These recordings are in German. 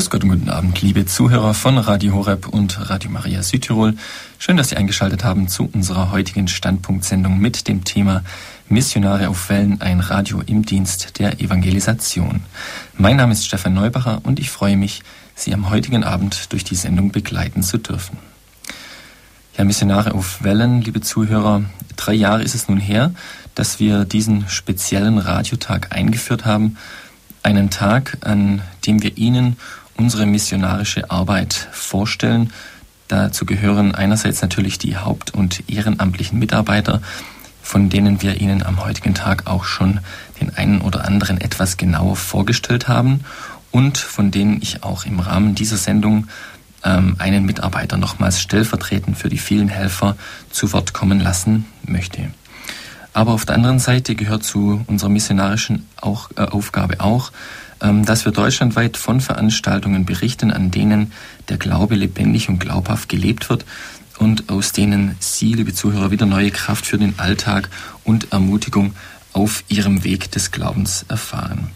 Grüß Gott und guten Abend, liebe Zuhörer von Radio Horeb und Radio Maria Südtirol. Schön, dass Sie eingeschaltet haben zu unserer heutigen Standpunktsendung mit dem Thema Missionare auf Wellen, ein Radio im Dienst der Evangelisation. Mein Name ist Stefan Neubacher und ich freue mich, Sie am heutigen Abend durch die Sendung begleiten zu dürfen. Ja, Missionare auf Wellen, liebe Zuhörer, drei Jahre ist es nun her, dass wir diesen speziellen Radiotag eingeführt haben. Einen Tag, an dem wir Ihnen unsere missionarische Arbeit vorstellen. Dazu gehören einerseits natürlich die haupt- und ehrenamtlichen Mitarbeiter, von denen wir Ihnen am heutigen Tag auch schon den einen oder anderen etwas genauer vorgestellt haben und von denen ich auch im Rahmen dieser Sendung ähm, einen Mitarbeiter nochmals stellvertretend für die vielen Helfer zu Wort kommen lassen möchte. Aber auf der anderen Seite gehört zu unserer missionarischen auch, äh, Aufgabe auch, dass wir deutschlandweit von Veranstaltungen berichten, an denen der Glaube lebendig und glaubhaft gelebt wird und aus denen Sie, liebe Zuhörer, wieder neue Kraft für den Alltag und Ermutigung auf Ihrem Weg des Glaubens erfahren.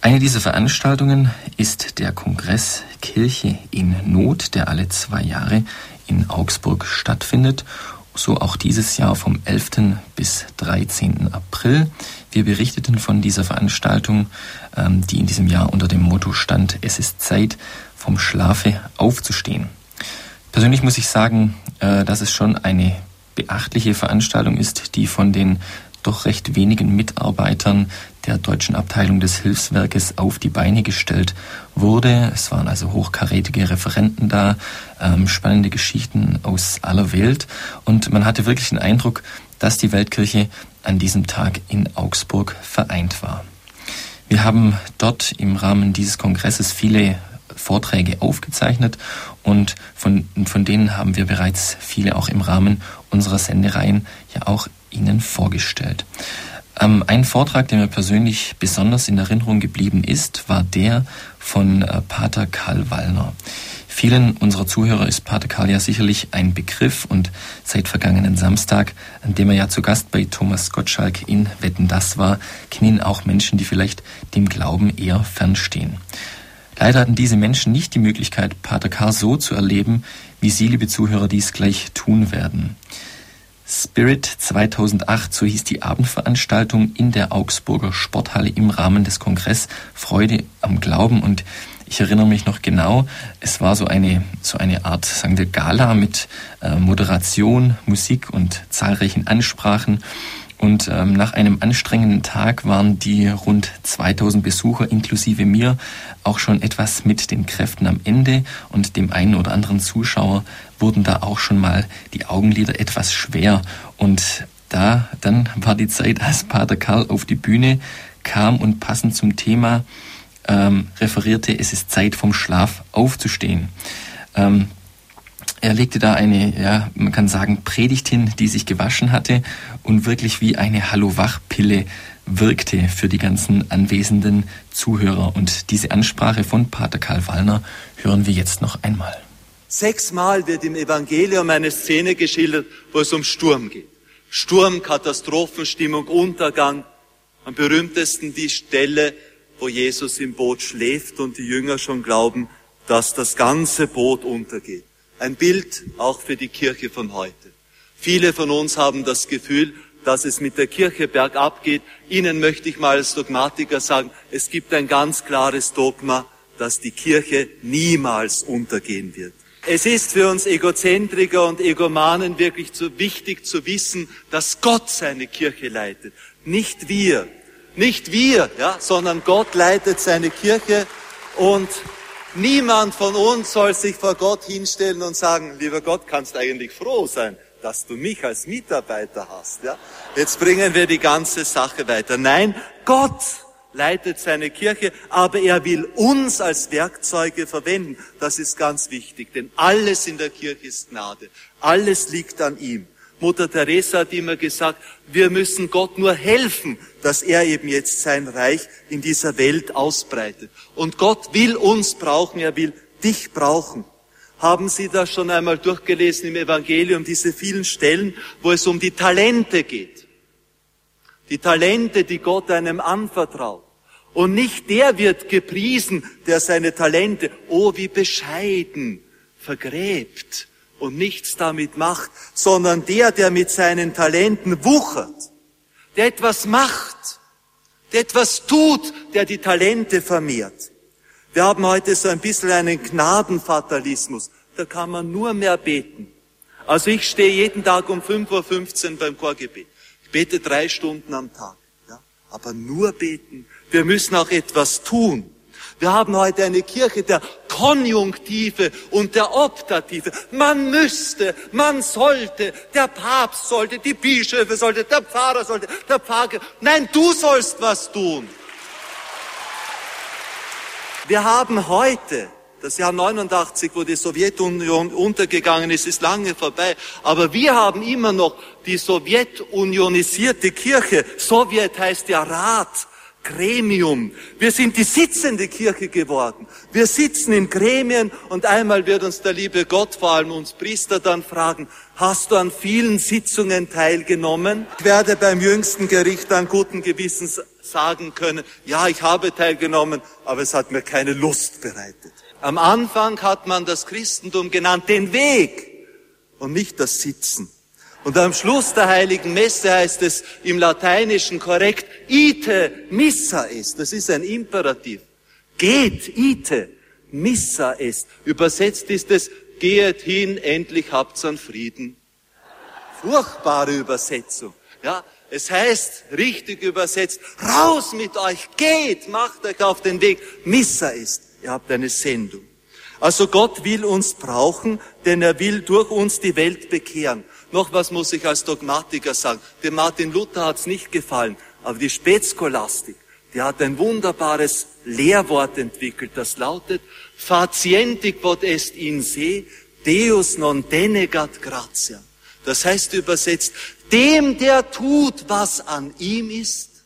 Eine dieser Veranstaltungen ist der Kongress Kirche in Not, der alle zwei Jahre in Augsburg stattfindet so auch dieses Jahr vom 11. bis 13. April. Wir berichteten von dieser Veranstaltung, ähm, die in diesem Jahr unter dem Motto stand, es ist Zeit, vom Schlafe aufzustehen. Persönlich muss ich sagen, äh, dass es schon eine beachtliche Veranstaltung ist, die von den doch recht wenigen Mitarbeitern der deutschen Abteilung des Hilfswerkes auf die Beine gestellt wurde. Es waren also hochkarätige Referenten da, ähm, spannende Geschichten aus aller Welt und man hatte wirklich den Eindruck, dass die Weltkirche an diesem Tag in Augsburg vereint war. Wir haben dort im Rahmen dieses Kongresses viele Vorträge aufgezeichnet und von, von denen haben wir bereits viele auch im Rahmen unserer Sendereien ja auch Ihnen vorgestellt. Ähm, ein Vortrag, der mir persönlich besonders in Erinnerung geblieben ist, war der von äh, Pater Karl Wallner. Vielen unserer Zuhörer ist Pater Karl ja sicherlich ein Begriff und seit vergangenen Samstag, an dem er ja zu Gast bei Thomas Gottschalk in Wetten das war, kennen auch Menschen, die vielleicht dem Glauben eher fernstehen. Leider hatten diese Menschen nicht die Möglichkeit, Pater Karl so zu erleben, wie Sie, liebe Zuhörer, dies gleich tun werden. Spirit 2008, so hieß die Abendveranstaltung in der Augsburger Sporthalle im Rahmen des Kongress Freude am Glauben und ich erinnere mich noch genau, es war so eine, so eine Art, sagen wir, Gala mit äh, Moderation, Musik und zahlreichen Ansprachen. Und ähm, nach einem anstrengenden Tag waren die rund 2000 Besucher inklusive mir auch schon etwas mit den Kräften am Ende und dem einen oder anderen Zuschauer wurden da auch schon mal die Augenlider etwas schwer. Und da, dann war die Zeit, als Pater Karl auf die Bühne kam und passend zum Thema ähm, referierte, es ist Zeit vom Schlaf aufzustehen. Ähm, er legte da eine, ja, man kann sagen, Predigt hin, die sich gewaschen hatte und wirklich wie eine Hallo-Wach-Pille wirkte für die ganzen anwesenden Zuhörer. Und diese Ansprache von Pater Karl Wallner hören wir jetzt noch einmal. Sechsmal wird im Evangelium eine Szene geschildert, wo es um Sturm geht. Sturm, Katastrophenstimmung, Untergang. Am berühmtesten die Stelle, wo Jesus im Boot schläft und die Jünger schon glauben, dass das ganze Boot untergeht. Ein Bild auch für die Kirche von heute. Viele von uns haben das Gefühl, dass es mit der Kirche bergab geht. Ihnen möchte ich mal als Dogmatiker sagen, es gibt ein ganz klares Dogma, dass die Kirche niemals untergehen wird. Es ist für uns Egozentriker und Egomanen wirklich zu wichtig zu wissen, dass Gott seine Kirche leitet. Nicht wir. Nicht wir, ja, sondern Gott leitet seine Kirche und niemand von uns soll sich vor Gott hinstellen und sagen, lieber Gott, kannst eigentlich froh sein, dass du mich als Mitarbeiter hast, ja. Jetzt bringen wir die ganze Sache weiter. Nein, Gott leitet seine Kirche, aber er will uns als Werkzeuge verwenden. Das ist ganz wichtig, denn alles in der Kirche ist Gnade. Alles liegt an ihm. Mutter Teresa hat immer gesagt, wir müssen Gott nur helfen, dass er eben jetzt sein Reich in dieser Welt ausbreitet. Und Gott will uns brauchen, er will dich brauchen. Haben Sie das schon einmal durchgelesen im Evangelium, diese vielen Stellen, wo es um die Talente geht? Die Talente, die Gott einem anvertraut. Und nicht der wird gepriesen, der seine Talente, oh wie bescheiden, vergräbt und nichts damit macht, sondern der, der mit seinen Talenten wuchert, der etwas macht, der etwas tut, der die Talente vermehrt. Wir haben heute so ein bisschen einen Gnadenfatalismus. Da kann man nur mehr beten. Also ich stehe jeden Tag um 5.15 Uhr beim Chorgebet. Ich bete drei Stunden am Tag. Ja? Aber nur beten. Wir müssen auch etwas tun. Wir haben heute eine Kirche der Konjunktive und der Optative. Man müsste, man sollte, der Papst sollte, die Bischöfe sollte, der Pfarrer sollte, der Pfarrer. Nein, du sollst was tun. Wir haben heute, das Jahr 89, wo die Sowjetunion untergegangen ist, ist lange vorbei, aber wir haben immer noch die sowjetunionisierte Kirche. Sowjet heißt ja Rat. Gremium. Wir sind die sitzende Kirche geworden. Wir sitzen in Gremien und einmal wird uns der liebe Gott, vor allem uns Priester, dann fragen, hast du an vielen Sitzungen teilgenommen? Ich werde beim jüngsten Gericht an guten Gewissens sagen können, ja, ich habe teilgenommen, aber es hat mir keine Lust bereitet. Am Anfang hat man das Christentum genannt, den Weg und nicht das Sitzen. Und am Schluss der heiligen Messe heißt es im Lateinischen korrekt, ite missa est. Das ist ein Imperativ. Geht, ite, missa est. Übersetzt ist es, gehet hin, endlich habt's an Frieden. Furchtbare Übersetzung. Ja, es heißt, richtig übersetzt, raus mit euch, geht, macht euch auf den Weg. Missa ist. Ihr habt eine Sendung. Also Gott will uns brauchen, denn er will durch uns die Welt bekehren. Noch was muss ich als Dogmatiker sagen. Dem Martin Luther hat's nicht gefallen, aber die Spätscholastik, die hat ein wunderbares Lehrwort entwickelt, das lautet, facienti quod est in se, Deus non denegat gratia. Das heißt übersetzt, dem, der tut, was an ihm ist,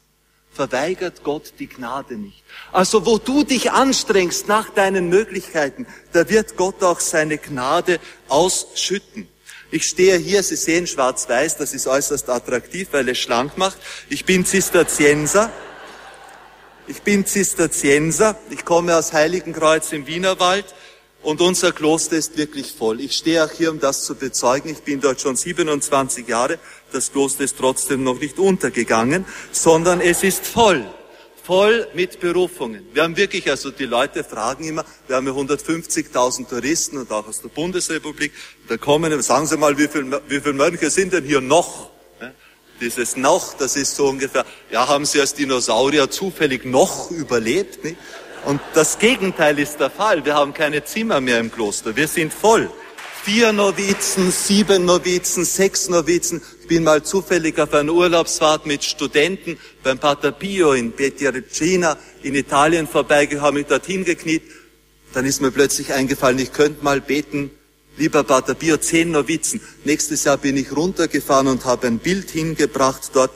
verweigert Gott die Gnade nicht. Also wo du dich anstrengst nach deinen Möglichkeiten, da wird Gott auch seine Gnade ausschütten. Ich stehe hier, Sie sehen schwarz-weiß, das ist äußerst attraktiv, weil es schlank macht. Ich bin Zisterzienser. Ich bin Zisterzienser. Ich komme aus Heiligenkreuz im Wienerwald. Und unser Kloster ist wirklich voll. Ich stehe auch hier, um das zu bezeugen. Ich bin dort schon 27 Jahre. Das Kloster ist trotzdem noch nicht untergegangen, sondern es ist voll voll mit Berufungen. Wir haben wirklich, also die Leute fragen immer, wir haben ja 150.000 Touristen und auch aus der Bundesrepublik, da kommen, sagen Sie mal, wie viele wie viel Mönche sind denn hier noch? Dieses noch, das ist so ungefähr, ja, haben Sie als Dinosaurier zufällig noch überlebt? Nicht? Und das Gegenteil ist der Fall. Wir haben keine Zimmer mehr im Kloster. Wir sind voll vier Novizen, sieben Novizen, sechs Novizen. Bin mal zufällig auf einer Urlaubsfahrt mit Studenten beim Pater Pio in Pietrelcina in Italien vorbeigekommen, mich dorthin gekniet. Dann ist mir plötzlich eingefallen, ich könnte mal beten, lieber Pater Pio, zehn Novizen. Nächstes Jahr bin ich runtergefahren und habe ein Bild hingebracht dort.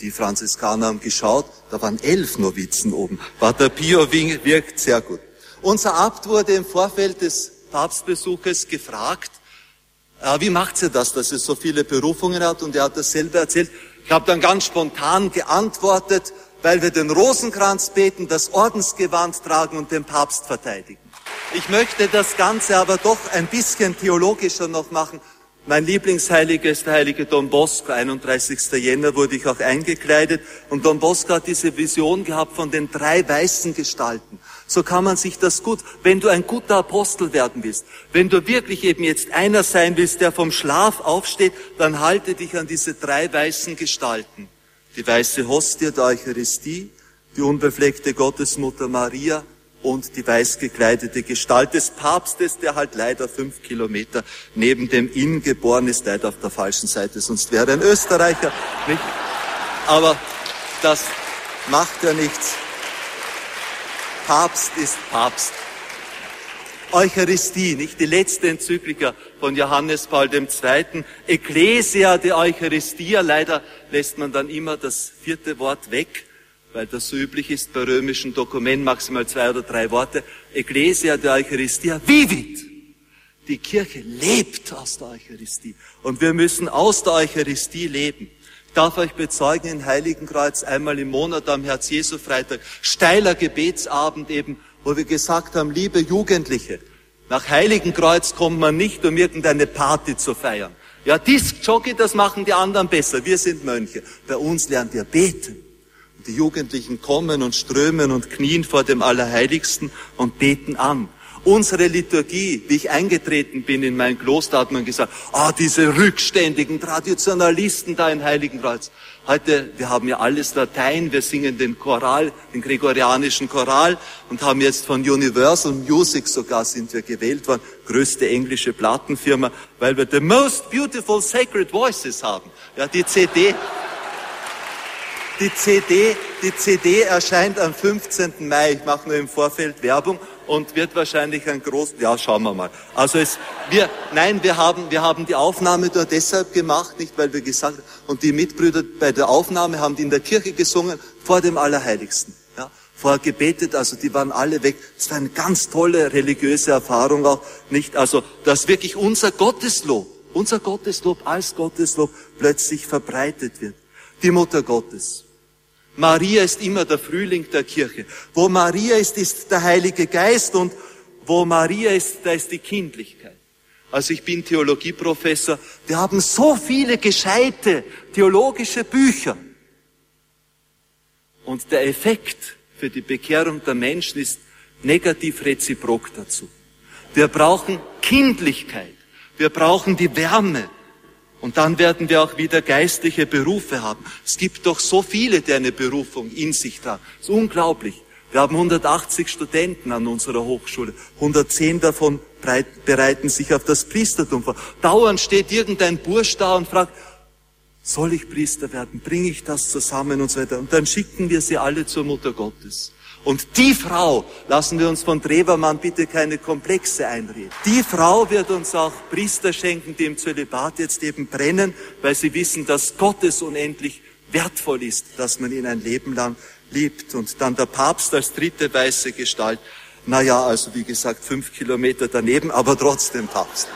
Die Franziskaner haben geschaut, da waren elf Novizen oben. Pater Pio wirkt sehr gut. Unser Abt wurde im Vorfeld des Papstbesuches gefragt, äh, wie macht sie das, dass sie so viele Berufungen hat? Und er hat das selber erzählt. Ich habe dann ganz spontan geantwortet, weil wir den Rosenkranz beten, das Ordensgewand tragen und den Papst verteidigen. Ich möchte das Ganze aber doch ein bisschen theologischer noch machen. Mein Lieblingsheiliger ist der heilige Don Bosco. 31. Jänner wurde ich auch eingekleidet. Und Don Bosco hat diese Vision gehabt von den drei weißen Gestalten so kann man sich das gut, wenn du ein guter Apostel werden willst, wenn du wirklich eben jetzt einer sein willst, der vom Schlaf aufsteht, dann halte dich an diese drei weißen Gestalten. Die weiße Hostie der Eucharistie, die unbefleckte Gottesmutter Maria und die weiß gekleidete Gestalt des Papstes, der halt leider fünf Kilometer neben dem Inn geboren ist, leider auf der falschen Seite, sonst wäre ein Österreicher. Nicht? Aber das macht ja nichts. Papst ist Papst. Eucharistie, nicht die letzte Enzyklika von Johannes Paul II. Ecclesia de Eucharistia. Leider lässt man dann immer das vierte Wort weg, weil das so üblich ist bei römischen Dokumenten, maximal zwei oder drei Worte. Ecclesia de Eucharistia vivit. Die Kirche lebt aus der Eucharistie. Und wir müssen aus der Eucharistie leben. Darf euch bezeugen in Heiligenkreuz einmal im Monat am Herz-Jesu-Freitag, steiler Gebetsabend eben, wo wir gesagt haben, liebe Jugendliche, nach Heiligenkreuz kommt man nicht, um irgendeine Party zu feiern. Ja, Disc Jockey, das machen die anderen besser. Wir sind Mönche. Bei uns lernt ihr beten. Und die Jugendlichen kommen und strömen und knien vor dem Allerheiligsten und beten an. Unsere Liturgie, wie ich eingetreten bin in mein Kloster, hat man gesagt, ah, diese rückständigen Traditionalisten da in Heiligenkreuz. Heute, wir haben ja alles Latein, wir singen den Choral, den gregorianischen Choral und haben jetzt von Universal Music sogar sind wir gewählt worden, größte englische Plattenfirma, weil wir the most beautiful sacred voices haben. Ja, die CD, die CD, die CD erscheint am 15. Mai. Ich mache nur im Vorfeld Werbung und wird wahrscheinlich ein groß, ja, schauen wir mal. Also es, wir, nein, wir haben, wir haben die Aufnahme nur deshalb gemacht, nicht weil wir gesagt haben, und die Mitbrüder bei der Aufnahme haben die in der Kirche gesungen, vor dem Allerheiligsten. Ja, vorher gebetet, also die waren alle weg. Es war eine ganz tolle religiöse Erfahrung auch, nicht? Also, dass wirklich unser Gotteslob, unser Gotteslob als Gotteslob plötzlich verbreitet wird. Die Mutter Gottes. Maria ist immer der Frühling der Kirche. Wo Maria ist, ist der Heilige Geist und wo Maria ist, da ist die Kindlichkeit. Also ich bin Theologieprofessor. Wir haben so viele gescheite theologische Bücher. Und der Effekt für die Bekehrung der Menschen ist negativ reziprok dazu. Wir brauchen Kindlichkeit. Wir brauchen die Wärme. Und dann werden wir auch wieder geistliche Berufe haben. Es gibt doch so viele, die eine Berufung in sich tragen. Das ist unglaublich. Wir haben 180 Studenten an unserer Hochschule. 110 davon bereiten sich auf das Priestertum vor. Dauernd steht irgendein Bursch da und fragt, soll ich Priester werden? Bringe ich das zusammen und so weiter? Und dann schicken wir sie alle zur Mutter Gottes. Und die Frau, lassen wir uns von Drewermann bitte keine Komplexe einreden, die Frau wird uns auch Priester schenken, die im Zölibat jetzt eben brennen, weil sie wissen, dass Gott es unendlich wertvoll ist, dass man ihn ein Leben lang liebt. Und dann der Papst als dritte weiße Gestalt. Naja, also wie gesagt, fünf Kilometer daneben, aber trotzdem Papst.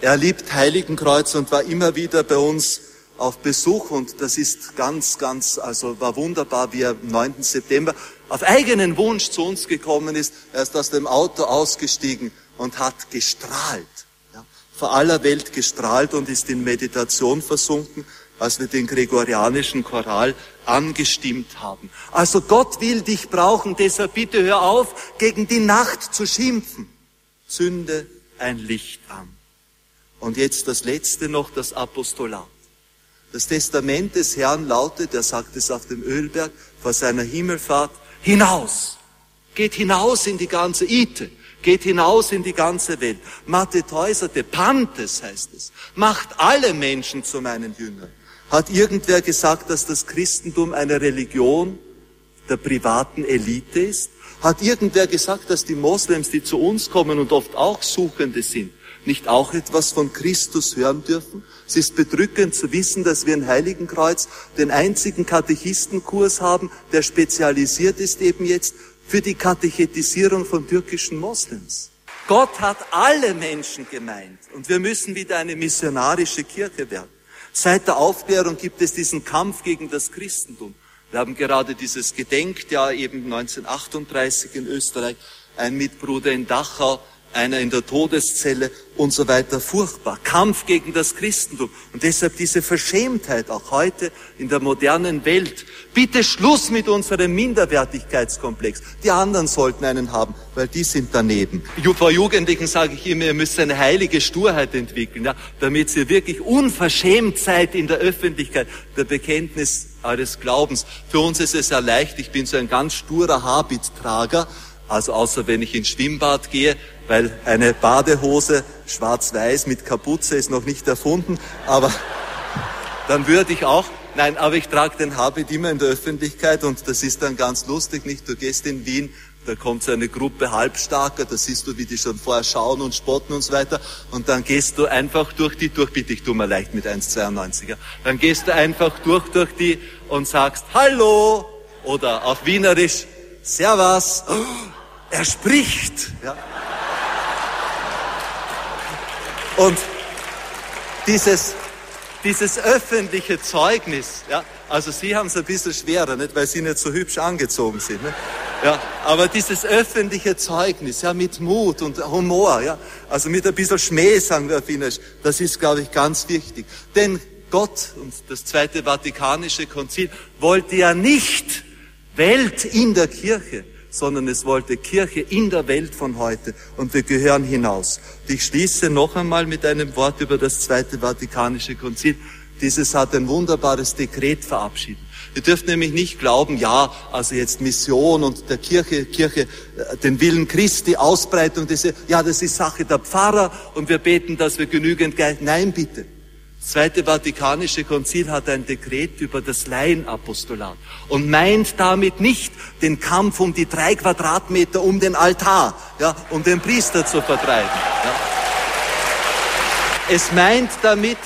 Er liebt Heiligenkreuz und war immer wieder bei uns auf Besuch und das ist ganz, ganz, also war wunderbar, wie er am 9. September auf eigenen Wunsch zu uns gekommen ist. Er ist aus dem Auto ausgestiegen und hat gestrahlt, ja, vor aller Welt gestrahlt und ist in Meditation versunken, als wir den gregorianischen Choral angestimmt haben. Also Gott will dich brauchen, deshalb bitte hör auf, gegen die Nacht zu schimpfen. Zünde ein Licht an. Und jetzt das letzte noch, das Apostolat. Das Testament des Herrn lautet, er sagt es auf dem Ölberg vor seiner Himmelfahrt, hinaus. Geht hinaus in die ganze Ite. Geht hinaus in die ganze Welt. Mateteuserte, Pantes heißt es. Macht alle Menschen zu meinen Jüngern. Hat irgendwer gesagt, dass das Christentum eine Religion der privaten Elite ist? Hat irgendwer gesagt, dass die Moslems, die zu uns kommen und oft auch Suchende sind, nicht auch etwas von Christus hören dürfen? Es ist bedrückend zu wissen, dass wir in Heiligenkreuz den einzigen Katechistenkurs haben, der spezialisiert ist eben jetzt für die Katechetisierung von türkischen Moslems. Gott hat alle Menschen gemeint und wir müssen wieder eine missionarische Kirche werden. Seit der Aufklärung gibt es diesen Kampf gegen das Christentum. Wir haben gerade dieses Gedenkjahr eben 1938 in Österreich. Ein Mitbruder in Dachau einer in der Todeszelle und so weiter furchtbar. Kampf gegen das Christentum. Und deshalb diese Verschämtheit auch heute in der modernen Welt. Bitte Schluss mit unserem Minderwertigkeitskomplex. Die anderen sollten einen haben, weil die sind daneben. Vor Jugendlichen sage ich immer, ihr müsst eine heilige Sturheit entwickeln, ja, damit ihr wirklich unverschämt seid in der Öffentlichkeit der Bekenntnis eures Glaubens. Für uns ist es ja leicht, ich bin so ein ganz sturer Habittrager, also außer wenn ich ins Schwimmbad gehe, weil eine Badehose schwarz-weiß mit Kapuze ist noch nicht erfunden, aber dann würde ich auch, nein, aber ich trage den Habit immer in der Öffentlichkeit und das ist dann ganz lustig, nicht? Du gehst in Wien, da kommt so eine Gruppe Halbstarker, da siehst du, wie die schon vorher schauen und spotten und so weiter und dann gehst du einfach durch die durch, bitte ich tu mal leicht mit 1,92er, dann gehst du einfach durch, durch die und sagst Hallo oder auf Wienerisch Servus, oh, er spricht, ja. Und dieses, dieses öffentliche Zeugnis, ja, also Sie haben es ein bisschen schwerer, nicht, weil Sie nicht so hübsch angezogen sind, ne? ja, aber dieses öffentliche Zeugnis, ja, mit Mut und Humor, ja, also mit ein bisschen Schmäh, sagen wir auf Wienerisch, das ist, glaube ich, ganz wichtig. Denn Gott und das Zweite Vatikanische Konzil wollte ja nicht Welt in der Kirche, sondern es wollte Kirche in der Welt von heute und wir gehören hinaus. Und ich schließe noch einmal mit einem Wort über das Zweite Vatikanische Konzil. Dieses hat ein wunderbares Dekret verabschiedet. Ihr dürft nämlich nicht glauben, ja, also jetzt Mission und der Kirche, Kirche, äh, den Willen Christi, Ausbreitung, diese, ja, das ist Sache der Pfarrer und wir beten, dass wir genügend Geld. Nein, bitte. Zweite Vatikanische Konzil hat ein Dekret über das Laienapostolat und meint damit nicht den Kampf um die drei Quadratmeter um den Altar, ja, um den Priester zu vertreiben. Ja. Es meint damit,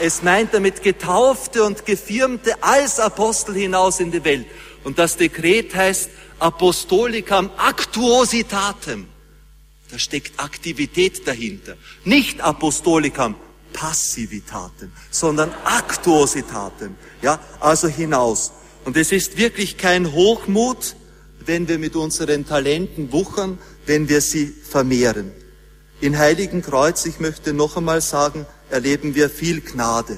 es meint damit Getaufte und Gefirmte als Apostel hinaus in die Welt. Und das Dekret heißt Apostolicam Actuositatem. Da steckt Aktivität dahinter. Nicht Apostolicam Passivitaten, sondern Aktuositaten. Ja, also hinaus. Und es ist wirklich kein Hochmut, wenn wir mit unseren Talenten wuchern, wenn wir sie vermehren. In Heiligen Kreuz, ich möchte noch einmal sagen, erleben wir viel Gnade,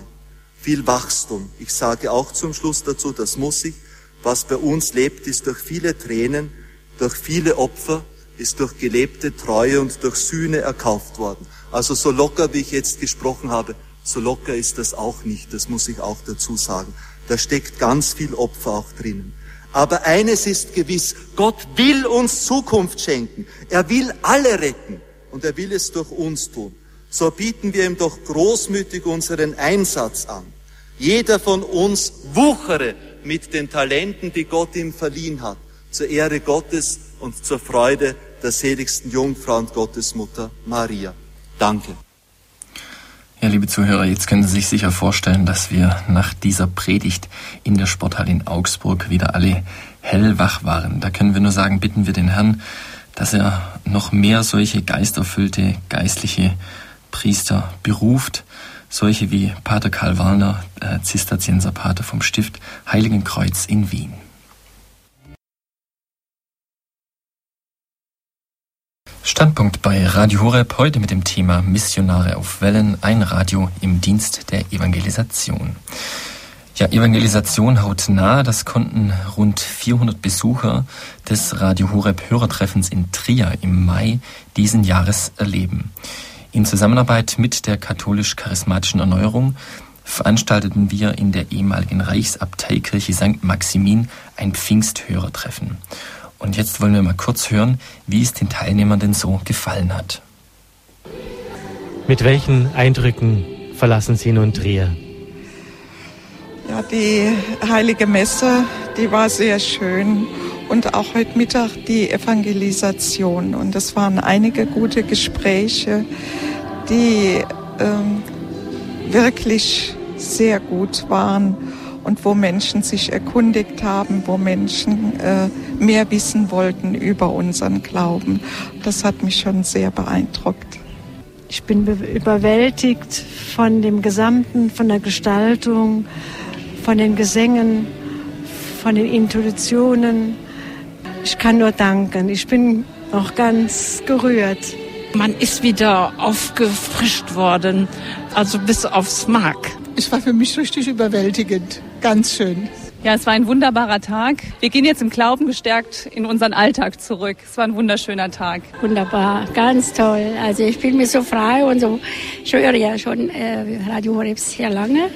viel Wachstum. Ich sage auch zum Schluss dazu, das muss ich. Was bei uns lebt, ist durch viele Tränen, durch viele Opfer, ist durch gelebte Treue und durch Sühne erkauft worden. Also so locker, wie ich jetzt gesprochen habe, so locker ist das auch nicht, das muss ich auch dazu sagen. Da steckt ganz viel Opfer auch drinnen. Aber eines ist gewiss, Gott will uns Zukunft schenken. Er will alle retten und er will es durch uns tun. So bieten wir ihm doch großmütig unseren Einsatz an. Jeder von uns wuchere mit den Talenten, die Gott ihm verliehen hat, zur Ehre Gottes und zur Freude der seligsten Jungfrau und Gottesmutter Maria. Danke. Ja, liebe Zuhörer, jetzt können Sie sich sicher vorstellen, dass wir nach dieser Predigt in der Sporthalle in Augsburg wieder alle hellwach waren. Da können wir nur sagen, bitten wir den Herrn, dass er noch mehr solche geisterfüllte geistliche Priester beruft, solche wie Pater Karl Warner, äh, Zisterzienser Pater vom Stift Heiligenkreuz in Wien. Standpunkt bei Radio Horeb heute mit dem Thema Missionare auf Wellen, ein Radio im Dienst der Evangelisation. Ja, Evangelisation haut nah, das konnten rund 400 Besucher des Radio Horeb Hörertreffens in Trier im Mai diesen Jahres erleben. In Zusammenarbeit mit der katholisch-charismatischen Erneuerung veranstalteten wir in der ehemaligen Reichsabteikirche St. Maximin ein Pfingsthörertreffen. Und jetzt wollen wir mal kurz hören, wie es den Teilnehmern denn so gefallen hat. Mit welchen Eindrücken verlassen Sie nun Trier? Ja, die heilige Messe, die war sehr schön und auch heute Mittag die Evangelisation. Und es waren einige gute Gespräche, die ähm, wirklich sehr gut waren und wo Menschen sich erkundigt haben, wo Menschen äh, mehr wissen wollten über unseren Glauben. Das hat mich schon sehr beeindruckt. Ich bin überwältigt von dem Gesamten, von der Gestaltung, von den Gesängen, von den Intuitionen. Ich kann nur danken. Ich bin auch ganz gerührt. Man ist wieder aufgefrischt worden, also bis aufs Mark. Es war für mich richtig überwältigend ganz schön. Ja, es war ein wunderbarer Tag. Wir gehen jetzt im Glauben gestärkt in unseren Alltag zurück. Es war ein wunderschöner Tag. Wunderbar, ganz toll. Also ich fühle mich so frei und so. Ich höre ja schon äh, Radio Horeb sehr lange.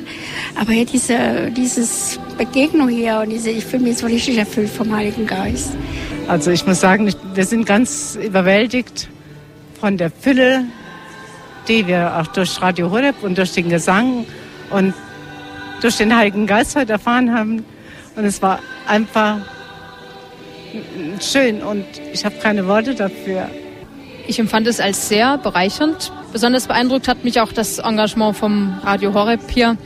Aber hier diese dieses Begegnung hier und diese, ich fühle mich so richtig erfüllt vom Heiligen Geist. Also ich muss sagen, ich, wir sind ganz überwältigt von der Fülle, die wir auch durch Radio Horeb und durch den Gesang und durch den Heiligen Geist heute erfahren haben. Und es war einfach schön und ich habe keine Worte dafür. Ich empfand es als sehr bereichernd. Besonders beeindruckt hat mich auch das Engagement vom Radio Horeb hier.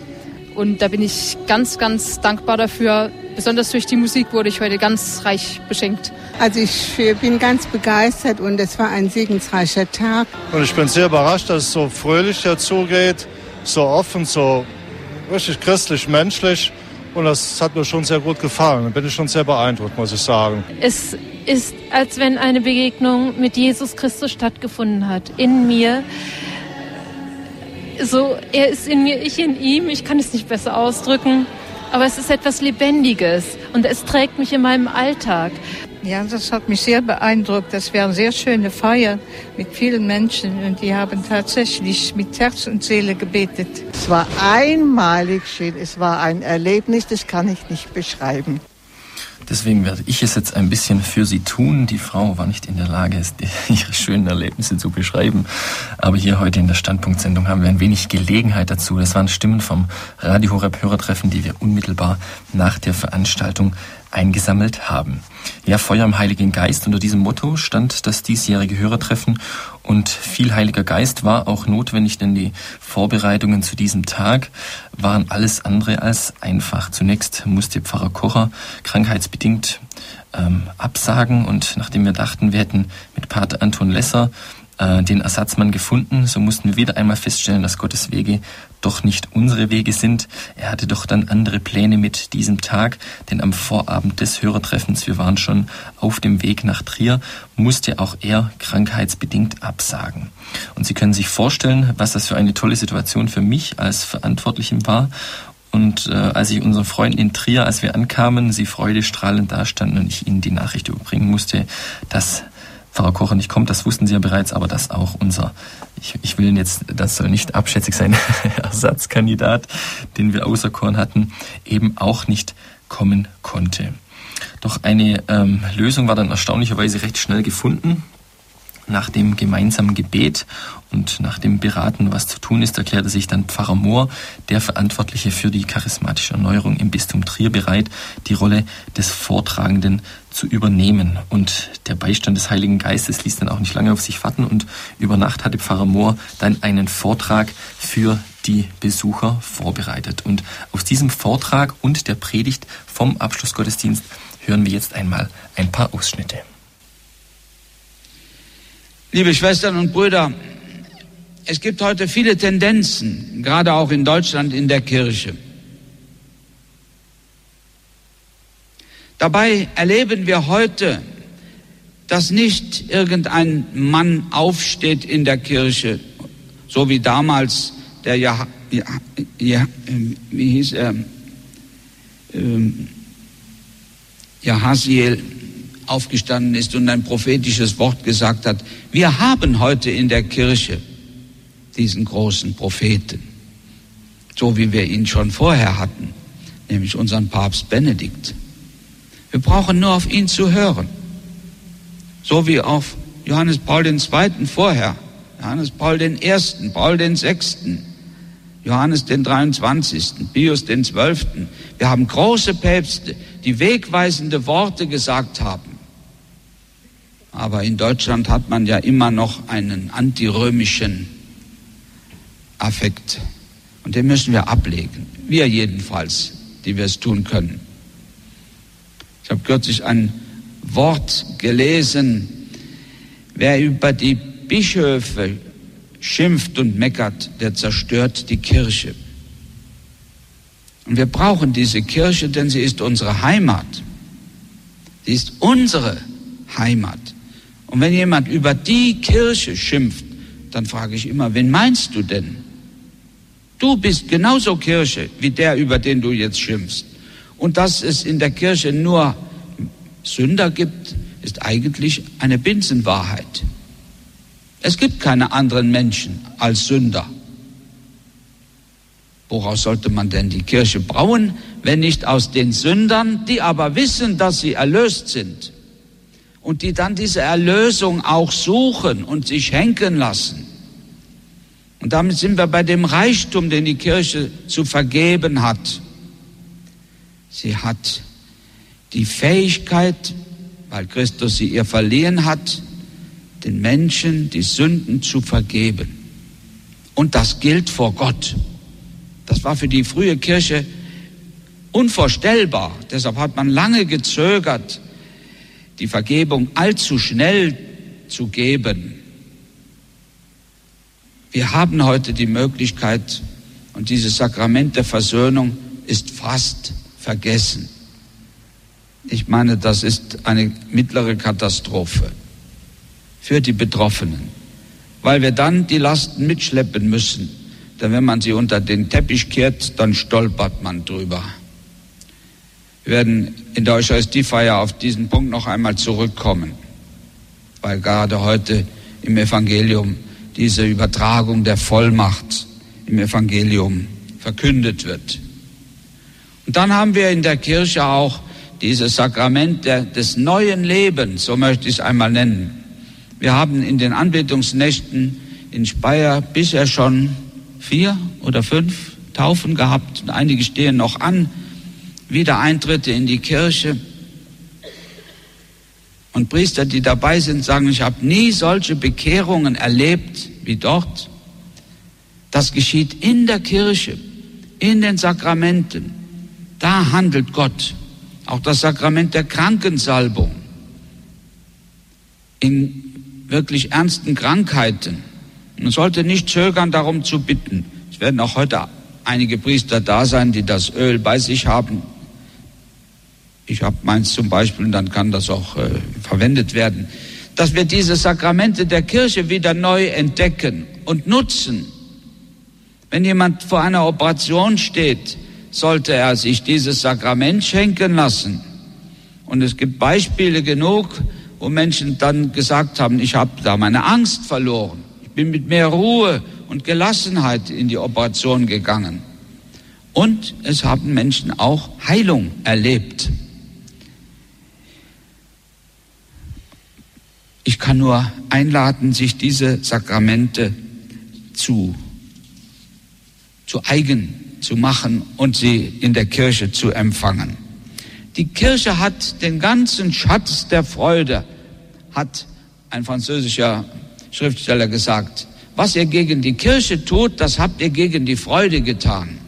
Und da bin ich ganz, ganz dankbar dafür. Besonders durch die Musik wurde ich heute ganz reich beschenkt. Also ich bin ganz begeistert und es war ein segensreicher Tag. Und ich bin sehr überrascht, dass es so fröhlich dazu geht, so offen, so richtig christlich, menschlich. Und das hat mir schon sehr gut gefallen. Da bin ich schon sehr beeindruckt, muss ich sagen. Es ist, als wenn eine Begegnung mit Jesus Christus stattgefunden hat. In mir. So, er ist in mir, ich in ihm. Ich kann es nicht besser ausdrücken. Aber es ist etwas Lebendiges und es trägt mich in meinem Alltag. Ja, das hat mich sehr beeindruckt. Das wäre eine sehr schöne Feier mit vielen Menschen und die haben tatsächlich mit Herz und Seele gebetet. Es war einmalig schön. Es war ein Erlebnis, das kann ich nicht beschreiben. Deswegen werde ich es jetzt ein bisschen für Sie tun. Die Frau war nicht in der Lage, ihre schönen Erlebnisse zu beschreiben. Aber hier heute in der Standpunktsendung haben wir ein wenig Gelegenheit dazu. Das waren Stimmen vom Radio Horeb Hörertreffen, die wir unmittelbar nach der Veranstaltung eingesammelt haben. Ja, Feuer im Heiligen Geist. Unter diesem Motto stand das diesjährige Hörertreffen und viel Heiliger Geist war auch notwendig, denn die Vorbereitungen zu diesem Tag waren alles andere als einfach. Zunächst musste Pfarrer Kocher krankheitsbedingt ähm, absagen und nachdem wir dachten, wir hätten mit Pater Anton Lesser äh, den Ersatzmann gefunden, so mussten wir wieder einmal feststellen, dass Gottes Wege doch nicht unsere Wege sind. Er hatte doch dann andere Pläne mit diesem Tag, denn am Vorabend des Hörertreffens, wir waren schon auf dem Weg nach Trier, musste auch er krankheitsbedingt absagen. Und Sie können sich vorstellen, was das für eine tolle Situation für mich als Verantwortlichen war. Und äh, als ich unseren Freunden in Trier, als wir ankamen, sie freudestrahlend dastanden und ich ihnen die Nachricht überbringen musste, dass Pfarrer Kocher nicht kommt, das wussten Sie ja bereits, aber dass auch unser, ich, ich will jetzt, das soll nicht abschätzig sein, Ersatzkandidat, den wir auserkoren hatten, eben auch nicht kommen konnte. Doch eine ähm, Lösung war dann erstaunlicherweise recht schnell gefunden. Nach dem gemeinsamen Gebet und nach dem Beraten, was zu tun ist, erklärte sich dann Pfarrer Mohr, der Verantwortliche für die charismatische Erneuerung im Bistum Trier, bereit, die Rolle des Vortragenden zu übernehmen. Und der Beistand des Heiligen Geistes ließ dann auch nicht lange auf sich warten und über Nacht hatte Pfarrer Mohr dann einen Vortrag für die Besucher vorbereitet. Und aus diesem Vortrag und der Predigt vom Abschlussgottesdienst hören wir jetzt einmal ein paar Ausschnitte. Liebe Schwestern und Brüder, es gibt heute viele Tendenzen, gerade auch in Deutschland in der Kirche. Dabei erleben wir heute, dass nicht irgendein Mann aufsteht in der Kirche, so wie damals der ja, ja, ja wie hieß er, ähm, Jahaziel aufgestanden ist und ein prophetisches Wort gesagt hat. Wir haben heute in der Kirche diesen großen Propheten, so wie wir ihn schon vorher hatten, nämlich unseren Papst Benedikt. Wir brauchen nur auf ihn zu hören, so wie auf Johannes Paul II. vorher, Johannes Paul I., Paul VI., Johannes den 23., Pius den 12. Wir haben große Päpste, die wegweisende Worte gesagt haben. Aber in Deutschland hat man ja immer noch einen antirömischen Affekt. Und den müssen wir ablegen. Wir jedenfalls, die wir es tun können. Ich habe kürzlich ein Wort gelesen, wer über die Bischöfe schimpft und meckert, der zerstört die Kirche. Und wir brauchen diese Kirche, denn sie ist unsere Heimat. Sie ist unsere Heimat. Und wenn jemand über die Kirche schimpft, dann frage ich immer, wen meinst du denn? Du bist genauso Kirche wie der, über den du jetzt schimpfst. Und dass es in der Kirche nur Sünder gibt, ist eigentlich eine Binsenwahrheit. Es gibt keine anderen Menschen als Sünder. Woraus sollte man denn die Kirche brauen, wenn nicht aus den Sündern, die aber wissen, dass sie erlöst sind? Und die dann diese Erlösung auch suchen und sich henken lassen. Und damit sind wir bei dem Reichtum, den die Kirche zu vergeben hat. Sie hat die Fähigkeit, weil Christus sie ihr verliehen hat, den Menschen die Sünden zu vergeben. Und das gilt vor Gott. Das war für die frühe Kirche unvorstellbar. Deshalb hat man lange gezögert, die Vergebung allzu schnell zu geben. Wir haben heute die Möglichkeit, Und dieses Sakrament der Versöhnung ist fast vergessen. Ich meine, das ist eine mittlere Katastrophe für die Betroffenen, weil wir dann die Lasten mitschleppen müssen. Denn wenn man sie unter den Teppich kehrt, dann stolpert man drüber. Wir werden in der Eucharistiefeier auf diesen Punkt noch einmal zurückkommen, weil gerade heute im Evangelium diese Übertragung der Vollmacht im Evangelium verkündet wird. Und dann haben wir in der Kirche auch dieses Sakrament der, des neuen Lebens, so möchte ich es einmal nennen. Wir haben in den Anbetungsnächten in Speyer bisher schon vier oder fünf Taufen gehabt und einige stehen noch an. Wiedereintritte in die Kirche. Und Priester, die dabei sind, sagen, ich habe nie solche Bekehrungen erlebt wie dort. Das geschieht in der Kirche, in den Sakramenten. Da handelt Gott. Auch das Sakrament der Krankensalbung. In wirklich ernsten Krankheiten. Man sollte nicht zögern, darum zu bitten. Es werden auch heute einige Priester da sein, die das Öl bei sich haben. Ich habe meins zum Beispiel, und dann kann das auch äh, verwendet werden. Dass wir diese Sakramente der Kirche wieder neu entdecken und nutzen. Wenn jemand vor einer Operation steht, sollte er sich dieses Sakrament schenken lassen. Und es gibt Beispiele genug, wo Menschen dann gesagt haben, ich habe da meine Angst verloren. Ich bin mit mehr Ruhe und Gelassenheit in die Operation gegangen. Und es haben Menschen auch Heilung erlebt. Ich kann nur einladen, sich diese Sakramente zu, zu eigen zu machen und sie in der Kirche zu empfangen. Die Kirche hat den ganzen Schatz der Freude, hat ein französischer Schriftsteller gesagt. Was ihr gegen die Kirche tut, das habt ihr gegen die Freude getan.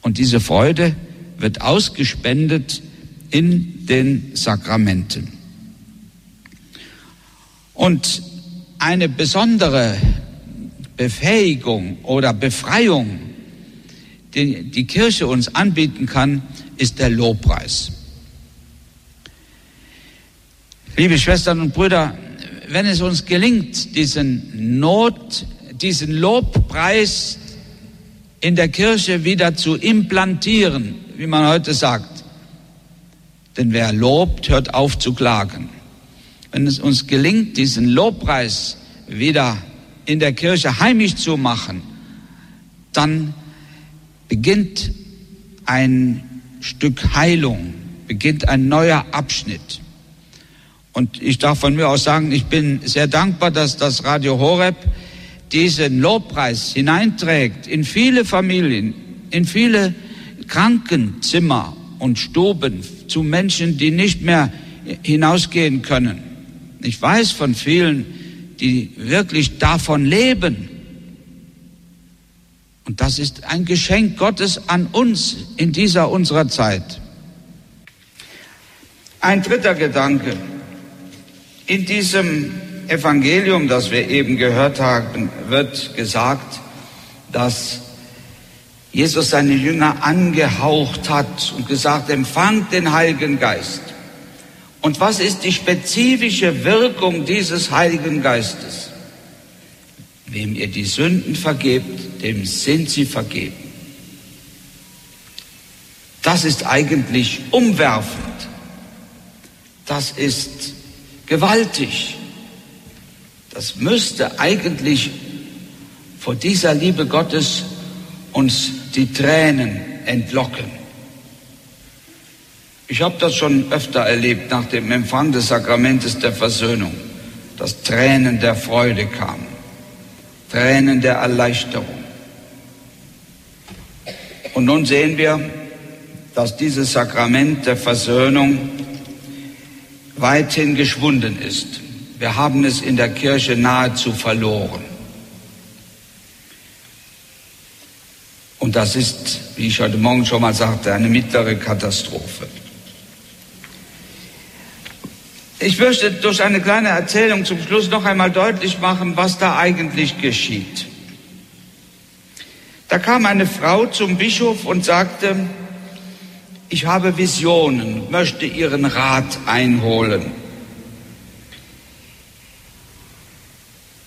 Und diese Freude wird ausgespendet in den Sakramenten. Und eine besondere Befähigung oder Befreiung, die die Kirche uns anbieten kann, ist der Lobpreis. Liebe Schwestern und Brüder, wenn es uns gelingt, diesen Not, diesen Lobpreis in der Kirche wieder zu implantieren, wie man heute sagt, denn wer lobt, hört auf zu klagen wenn es uns gelingt, diesen Lobpreis wieder in der Kirche heimisch zu machen, dann beginnt ein Stück Heilung, beginnt ein neuer Abschnitt. Und ich darf von mir aus sagen, ich bin sehr dankbar, dass das Radio Horeb diesen Lobpreis hineinträgt in viele Familien, in viele Krankenzimmer und Stuben zu Menschen, die nicht mehr hinausgehen können. Ich weiß von vielen, die wirklich davon leben. Und das ist ein Geschenk Gottes an uns in dieser unserer Zeit. Ein dritter Gedanke. In diesem Evangelium, das wir eben gehört haben, wird gesagt, dass Jesus seine Jünger angehaucht hat und gesagt, empfangt den Heiligen Geist. Und was ist die spezifische Wirkung dieses Heiligen Geistes? Wem ihr die Sünden vergebt, dem sind sie vergeben. Das ist eigentlich umwerfend. Das ist gewaltig. Das müsste eigentlich vor dieser Liebe Gottes uns die Tränen entlocken. Ich habe das schon öfter erlebt nach dem Empfang des Sakramentes der Versöhnung, dass Tränen der Freude kamen, Tränen der Erleichterung. Und nun sehen wir, dass dieses Sakrament der Versöhnung weithin geschwunden ist. Wir haben es in der Kirche nahezu verloren. Und das ist, wie ich heute Morgen schon mal sagte, eine mittlere Katastrophe. Ich möchte durch eine kleine Erzählung zum Schluss noch einmal deutlich machen, was da eigentlich geschieht. Da kam eine Frau zum Bischof und sagte, ich habe Visionen, möchte Ihren Rat einholen.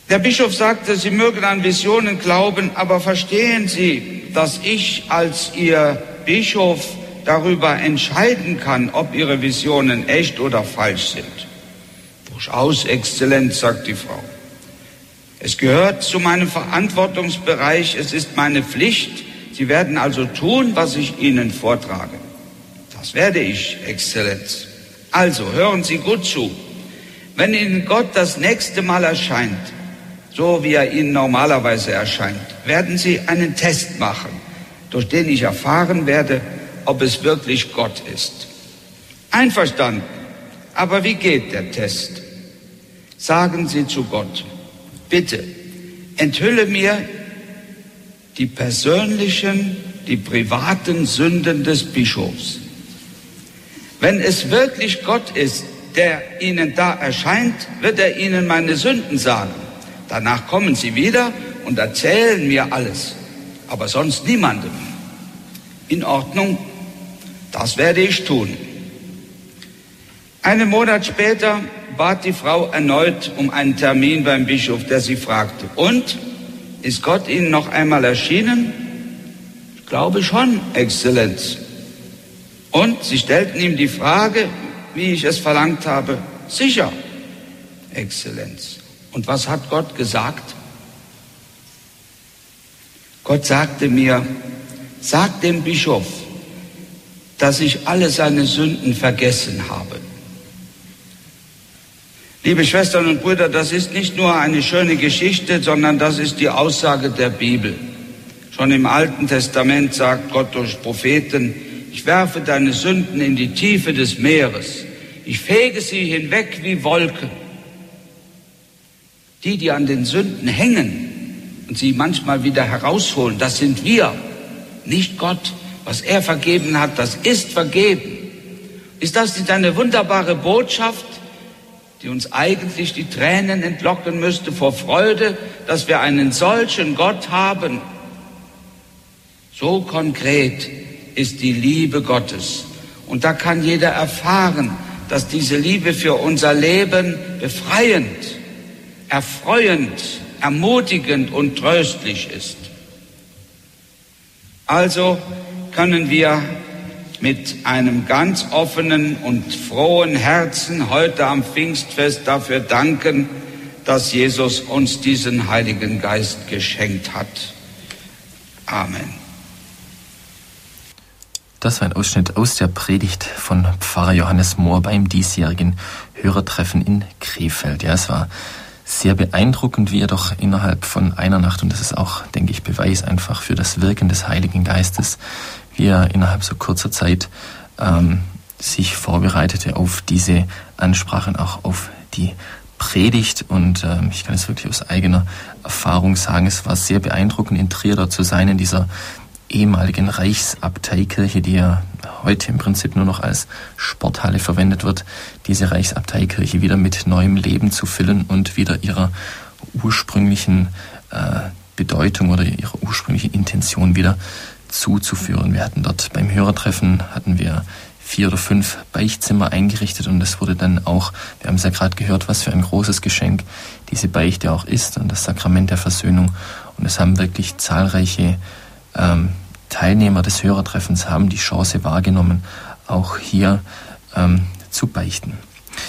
Der Bischof sagte, Sie mögen an Visionen glauben, aber verstehen Sie, dass ich als Ihr Bischof darüber entscheiden kann, ob Ihre Visionen echt oder falsch sind. Durchaus, Exzellenz, sagt die Frau. Es gehört zu meinem Verantwortungsbereich, es ist meine Pflicht. Sie werden also tun, was ich Ihnen vortrage. Das werde ich, Exzellenz. Also hören Sie gut zu. Wenn Ihnen Gott das nächste Mal erscheint, so wie er Ihnen normalerweise erscheint, werden Sie einen Test machen, durch den ich erfahren werde, ob es wirklich Gott ist. Einverstanden. Aber wie geht der Test? Sagen Sie zu Gott, bitte, enthülle mir die persönlichen, die privaten Sünden des Bischofs. Wenn es wirklich Gott ist, der Ihnen da erscheint, wird er Ihnen meine Sünden sagen. Danach kommen Sie wieder und erzählen mir alles, aber sonst niemandem. In Ordnung, das werde ich tun. Einen Monat später bat die Frau erneut um einen Termin beim Bischof, der sie fragte, und ist Gott Ihnen noch einmal erschienen? Ich glaube schon, Exzellenz. Und sie stellten ihm die Frage, wie ich es verlangt habe, sicher, Exzellenz. Und was hat Gott gesagt? Gott sagte mir, sag dem Bischof, dass ich alle seine Sünden vergessen habe. Liebe Schwestern und Brüder, das ist nicht nur eine schöne Geschichte, sondern das ist die Aussage der Bibel. Schon im Alten Testament sagt Gott durch Propheten, ich werfe deine Sünden in die Tiefe des Meeres. Ich fege sie hinweg wie Wolken. Die, die an den Sünden hängen und sie manchmal wieder herausholen, das sind wir, nicht Gott. Was er vergeben hat, das ist vergeben. Ist das nicht eine wunderbare Botschaft, die uns eigentlich die Tränen entlocken müsste vor Freude, dass wir einen solchen Gott haben? So konkret ist die Liebe Gottes. Und da kann jeder erfahren, dass diese Liebe für unser Leben befreiend, erfreuend, ermutigend und tröstlich ist. Also können wir mit einem ganz offenen und frohen Herzen heute am Pfingstfest dafür danken, dass Jesus uns diesen Heiligen Geist geschenkt hat. Amen. Das war ein Ausschnitt aus der Predigt von Pfarrer Johannes Mohr beim diesjährigen Hörertreffen in Krefeld. Ja, es war sehr beeindruckend, wie er doch innerhalb von einer Nacht, und das ist auch, denke ich, Beweis einfach für das Wirken des Heiligen Geistes, wie er innerhalb so kurzer Zeit ähm, sich vorbereitete auf diese Ansprachen, auch auf die Predigt. Und ähm, ich kann es wirklich aus eigener Erfahrung sagen, es war sehr beeindruckend, in Trier dort zu sein, in dieser ehemaligen Reichsabteikirche, die ja heute im Prinzip nur noch als Sporthalle verwendet wird, diese Reichsabteikirche wieder mit neuem Leben zu füllen und wieder ihrer ursprünglichen äh, Bedeutung oder ihrer ursprünglichen Intention wieder zuzuführen. Wir hatten dort beim Hörertreffen hatten wir vier oder fünf Beichtzimmer eingerichtet und es wurde dann auch, wir haben es ja gerade gehört, was für ein großes Geschenk diese Beichte auch ist und das Sakrament der Versöhnung. Und es haben wirklich zahlreiche ähm, Teilnehmer des Hörertreffens haben die Chance wahrgenommen, auch hier ähm, zu beichten.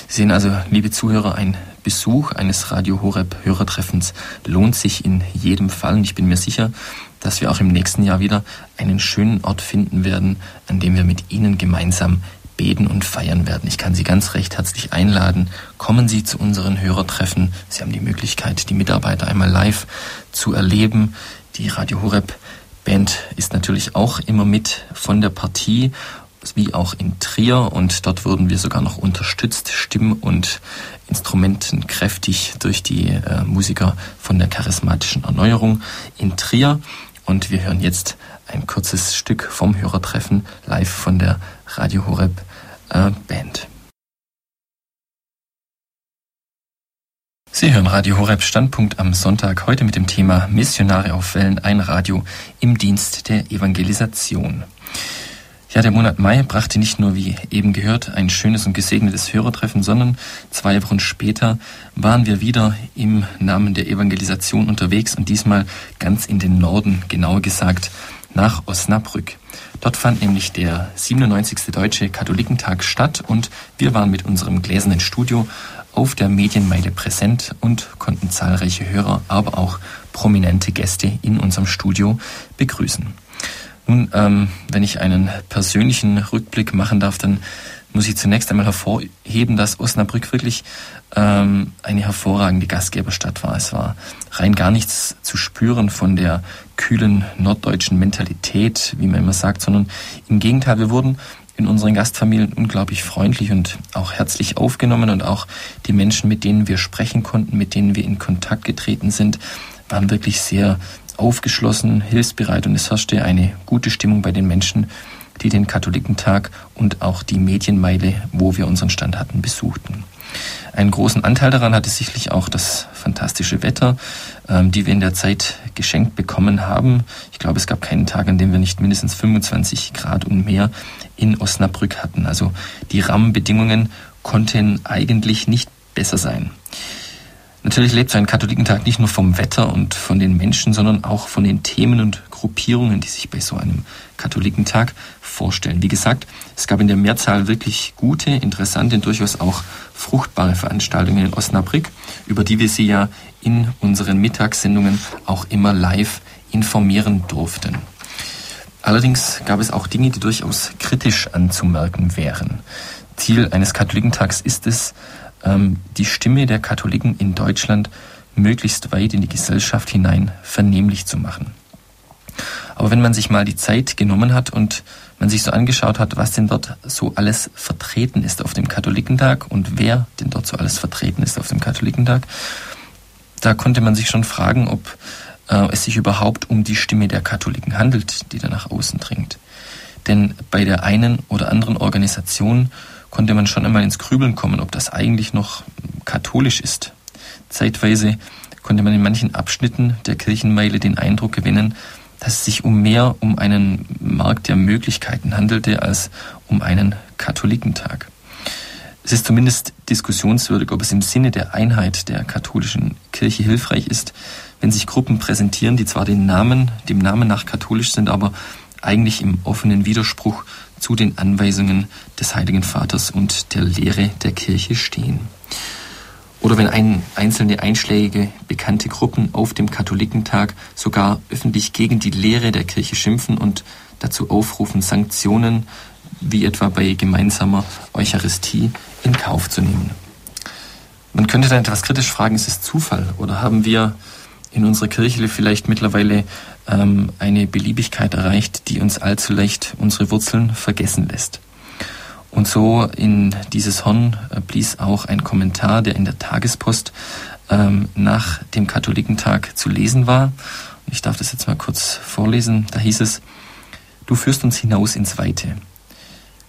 Sie sehen also, liebe Zuhörer, ein Besuch eines Radio Horeb Hörertreffens lohnt sich in jedem Fall und ich bin mir sicher, dass wir auch im nächsten Jahr wieder einen schönen Ort finden werden, an dem wir mit Ihnen gemeinsam beten und feiern werden. Ich kann Sie ganz recht herzlich einladen. Kommen Sie zu unseren Hörertreffen. Sie haben die Möglichkeit, die Mitarbeiter einmal live zu erleben. Die Radio Horeb Band ist natürlich auch immer mit von der Partie, wie auch in Trier. Und dort wurden wir sogar noch unterstützt, Stimm- und Instrumenten kräftig durch die äh, Musiker von der charismatischen Erneuerung in Trier. Und wir hören jetzt ein kurzes Stück vom Hörertreffen live von der Radio Horeb äh, Band. Sie hören Radio Horeb Standpunkt am Sonntag, heute mit dem Thema Missionare auf Wellen, ein Radio im Dienst der Evangelisation. Ja, der Monat Mai brachte nicht nur, wie eben gehört, ein schönes und gesegnetes Hörertreffen, sondern zwei Wochen später waren wir wieder im Namen der Evangelisation unterwegs und diesmal ganz in den Norden, genauer gesagt nach Osnabrück. Dort fand nämlich der 97. Deutsche Katholikentag statt und wir waren mit unserem gläsernen Studio auf der Medienmeile präsent und konnten zahlreiche Hörer, aber auch prominente Gäste in unserem Studio begrüßen. Nun, ähm, wenn ich einen persönlichen Rückblick machen darf, dann muss ich zunächst einmal hervorheben, dass Osnabrück wirklich ähm, eine hervorragende Gastgeberstadt war. Es war rein gar nichts zu spüren von der kühlen norddeutschen Mentalität, wie man immer sagt, sondern im Gegenteil, wir wurden in unseren Gastfamilien unglaublich freundlich und auch herzlich aufgenommen und auch die Menschen, mit denen wir sprechen konnten, mit denen wir in Kontakt getreten sind, waren wirklich sehr aufgeschlossen, hilfsbereit und es herrschte eine gute Stimmung bei den Menschen, die den Katholikentag und auch die Medienmeile, wo wir unseren Stand hatten, besuchten. Einen großen Anteil daran hatte sicherlich auch das fantastische Wetter, ähm, die wir in der Zeit geschenkt bekommen haben. Ich glaube, es gab keinen Tag, an dem wir nicht mindestens 25 Grad und mehr in Osnabrück hatten. Also die Rahmenbedingungen konnten eigentlich nicht besser sein. Natürlich lebt so ein Katholikentag nicht nur vom Wetter und von den Menschen, sondern auch von den Themen und Gruppierungen, die sich bei so einem Katholikentag vorstellen. Wie gesagt, es gab in der Mehrzahl wirklich gute, interessante und durchaus auch fruchtbare Veranstaltungen in Osnabrück, über die wir Sie ja in unseren Mittagssendungen auch immer live informieren durften. Allerdings gab es auch Dinge, die durchaus kritisch anzumerken wären. Ziel eines Katholikentags ist es, die Stimme der Katholiken in Deutschland möglichst weit in die Gesellschaft hinein vernehmlich zu machen. Aber wenn man sich mal die Zeit genommen hat und man sich so angeschaut hat, was denn dort so alles vertreten ist auf dem Katholikentag und wer denn dort so alles vertreten ist auf dem Katholikentag, da konnte man sich schon fragen, ob äh, es sich überhaupt um die Stimme der Katholiken handelt, die da nach außen dringt. Denn bei der einen oder anderen Organisation konnte man schon einmal ins Grübeln kommen, ob das eigentlich noch katholisch ist. Zeitweise konnte man in manchen Abschnitten der Kirchenmeile den Eindruck gewinnen, dass es sich um mehr um einen Markt der Möglichkeiten handelte als um einen Katholikentag. Es ist zumindest diskussionswürdig, ob es im Sinne der Einheit der katholischen Kirche hilfreich ist, wenn sich Gruppen präsentieren, die zwar den Namen, dem Namen nach katholisch sind, aber eigentlich im offenen Widerspruch zu den Anweisungen des Heiligen Vaters und der Lehre der Kirche stehen. Oder wenn ein, einzelne einschlägige bekannte Gruppen auf dem Katholikentag sogar öffentlich gegen die Lehre der Kirche schimpfen und dazu aufrufen, Sanktionen wie etwa bei gemeinsamer Eucharistie in Kauf zu nehmen. Man könnte dann etwas kritisch fragen, ist es Zufall oder haben wir in unserer Kirche vielleicht mittlerweile ähm, eine Beliebigkeit erreicht, die uns allzu leicht unsere Wurzeln vergessen lässt. Und so in dieses Horn äh, blies auch ein Kommentar, der in der Tagespost ähm, nach dem Katholikentag zu lesen war. Ich darf das jetzt mal kurz vorlesen. Da hieß es, du führst uns hinaus ins Weite.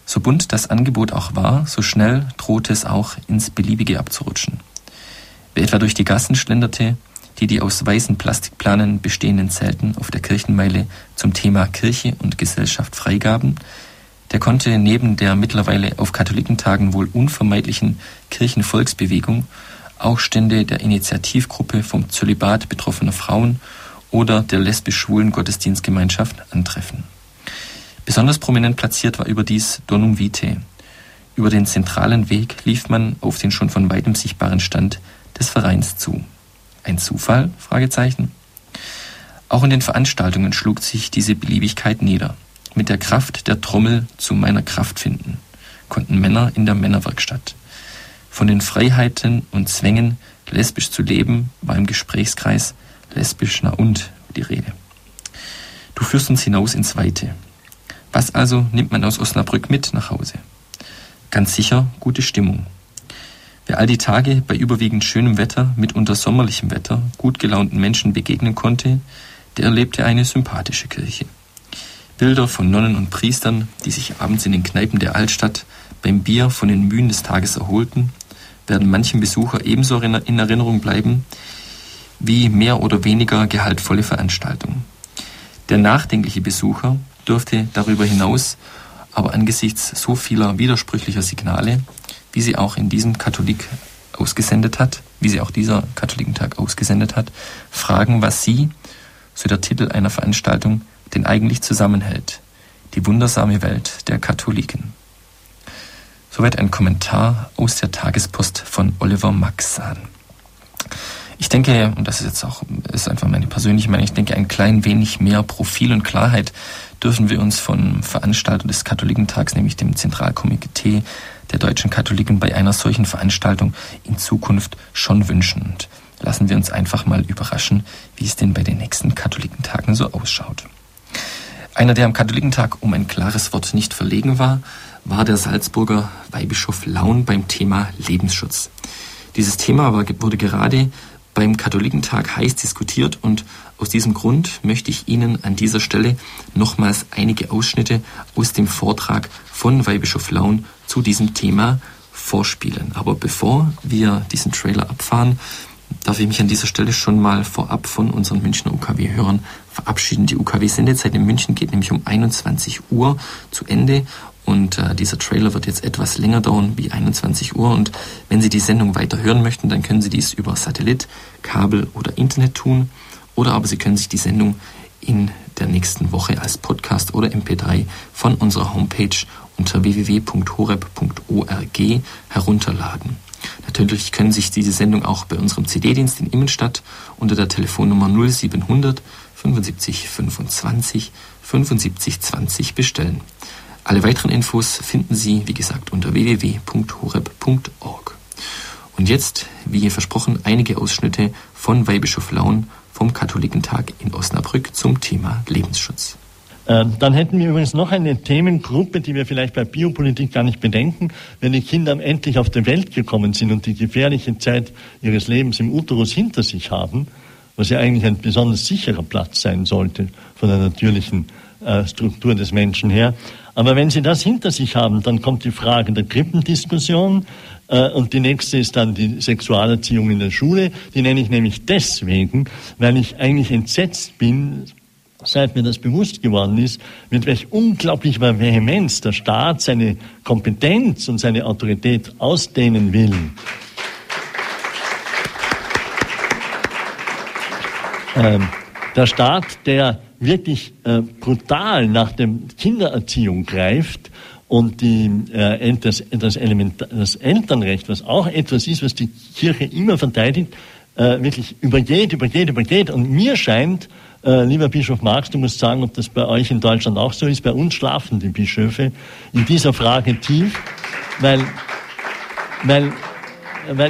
So bunt das Angebot auch war, so schnell drohte es auch ins Beliebige abzurutschen. Wer etwa durch die Gassen schlenderte, die die aus weißen Plastikplanen bestehenden Zelten auf der Kirchenmeile zum Thema Kirche und Gesellschaft freigaben, der konnte neben der mittlerweile auf Katholikentagen wohl unvermeidlichen Kirchenvolksbewegung auch Stände der Initiativgruppe vom Zölibat betroffener Frauen oder der lesbisch-schwulen Gottesdienstgemeinschaft antreffen. Besonders prominent platziert war überdies Donum Vitae. Über den zentralen Weg lief man auf den schon von weitem sichtbaren Stand des Vereins zu. Ein Zufall? Auch in den Veranstaltungen schlug sich diese Beliebigkeit nieder. Mit der Kraft der Trommel zu meiner Kraft finden, konnten Männer in der Männerwerkstatt. Von den Freiheiten und Zwängen, lesbisch zu leben, war im Gesprächskreis lesbisch na und die Rede. Du führst uns hinaus ins Weite. Was also nimmt man aus Osnabrück mit nach Hause? Ganz sicher gute Stimmung, Wer all die Tage bei überwiegend schönem Wetter, mitunter sommerlichem Wetter, gut gelaunten Menschen begegnen konnte, der erlebte eine sympathische Kirche. Bilder von Nonnen und Priestern, die sich abends in den Kneipen der Altstadt beim Bier von den Mühen des Tages erholten, werden manchen Besucher ebenso in Erinnerung bleiben wie mehr oder weniger gehaltvolle Veranstaltungen. Der nachdenkliche Besucher dürfte darüber hinaus aber angesichts so vieler widersprüchlicher Signale, wie sie auch in diesem Katholik ausgesendet hat, wie sie auch dieser Katholikentag ausgesendet hat, fragen, was sie, so der Titel einer Veranstaltung, denn eigentlich zusammenhält. Die wundersame Welt der Katholiken. Soweit ein Kommentar aus der Tagespost von Oliver Maxan. Ich denke, und das ist jetzt auch, ist einfach meine persönliche Meinung, ich denke, ein klein wenig mehr Profil und Klarheit dürfen wir uns von Veranstalter des Katholikentags, nämlich dem Zentralkomitee der deutschen Katholiken, bei einer solchen Veranstaltung in Zukunft schon wünschen. Und lassen wir uns einfach mal überraschen, wie es denn bei den nächsten Katholikentagen so ausschaut. Einer, der am Katholikentag um ein klares Wort nicht verlegen war, war der Salzburger Weihbischof Laun beim Thema Lebensschutz. Dieses Thema war, wurde gerade beim Katholikentag heiß diskutiert und aus diesem Grund möchte ich Ihnen an dieser Stelle nochmals einige Ausschnitte aus dem Vortrag von Weihbischof Laun zu diesem Thema vorspielen. Aber bevor wir diesen Trailer abfahren, darf ich mich an dieser Stelle schon mal vorab von unseren Münchner UKW-Hörern verabschieden. Die UKW-Sendezeit in München geht nämlich um 21 Uhr zu Ende und äh, dieser Trailer wird jetzt etwas länger dauern, wie 21 Uhr. Und wenn Sie die Sendung weiter hören möchten, dann können Sie dies über Satellit, Kabel oder Internet tun. Oder aber Sie können sich die Sendung in der nächsten Woche als Podcast oder MP3 von unserer Homepage unter www.horeb.org herunterladen. Natürlich können sich diese Sendung auch bei unserem CD-Dienst in Immenstadt unter der Telefonnummer 0700 75 25 75 20 bestellen. Alle weiteren Infos finden Sie, wie gesagt, unter www.horeb.org. Und jetzt, wie versprochen, einige Ausschnitte von Weihbischof Laun vom Katholikentag in Osnabrück zum Thema Lebensschutz. Ähm, dann hätten wir übrigens noch eine Themengruppe, die wir vielleicht bei Biopolitik gar nicht bedenken. Wenn die Kinder endlich auf die Welt gekommen sind und die gefährliche Zeit ihres Lebens im Uterus hinter sich haben, was ja eigentlich ein besonders sicherer Platz sein sollte von der natürlichen äh, Struktur des Menschen her. Aber wenn Sie das hinter sich haben, dann kommt die Frage der Krippendiskussion äh, und die nächste ist dann die Sexualerziehung in der Schule. Die nenne ich nämlich deswegen, weil ich eigentlich entsetzt bin, seit mir das bewusst geworden ist, mit welch unglaublicher Vehemenz der Staat seine Kompetenz und seine Autorität ausdehnen will. Ähm, der Staat, der wirklich äh, brutal nach der Kindererziehung greift und die, äh, das, das, das Elternrecht, was auch etwas ist, was die Kirche immer verteidigt, äh, wirklich übergeht, übergeht, übergeht. Und mir scheint, äh, lieber Bischof Marx, du musst sagen, ob das bei euch in Deutschland auch so ist, bei uns schlafen die Bischöfe in dieser Frage tief, weil, weil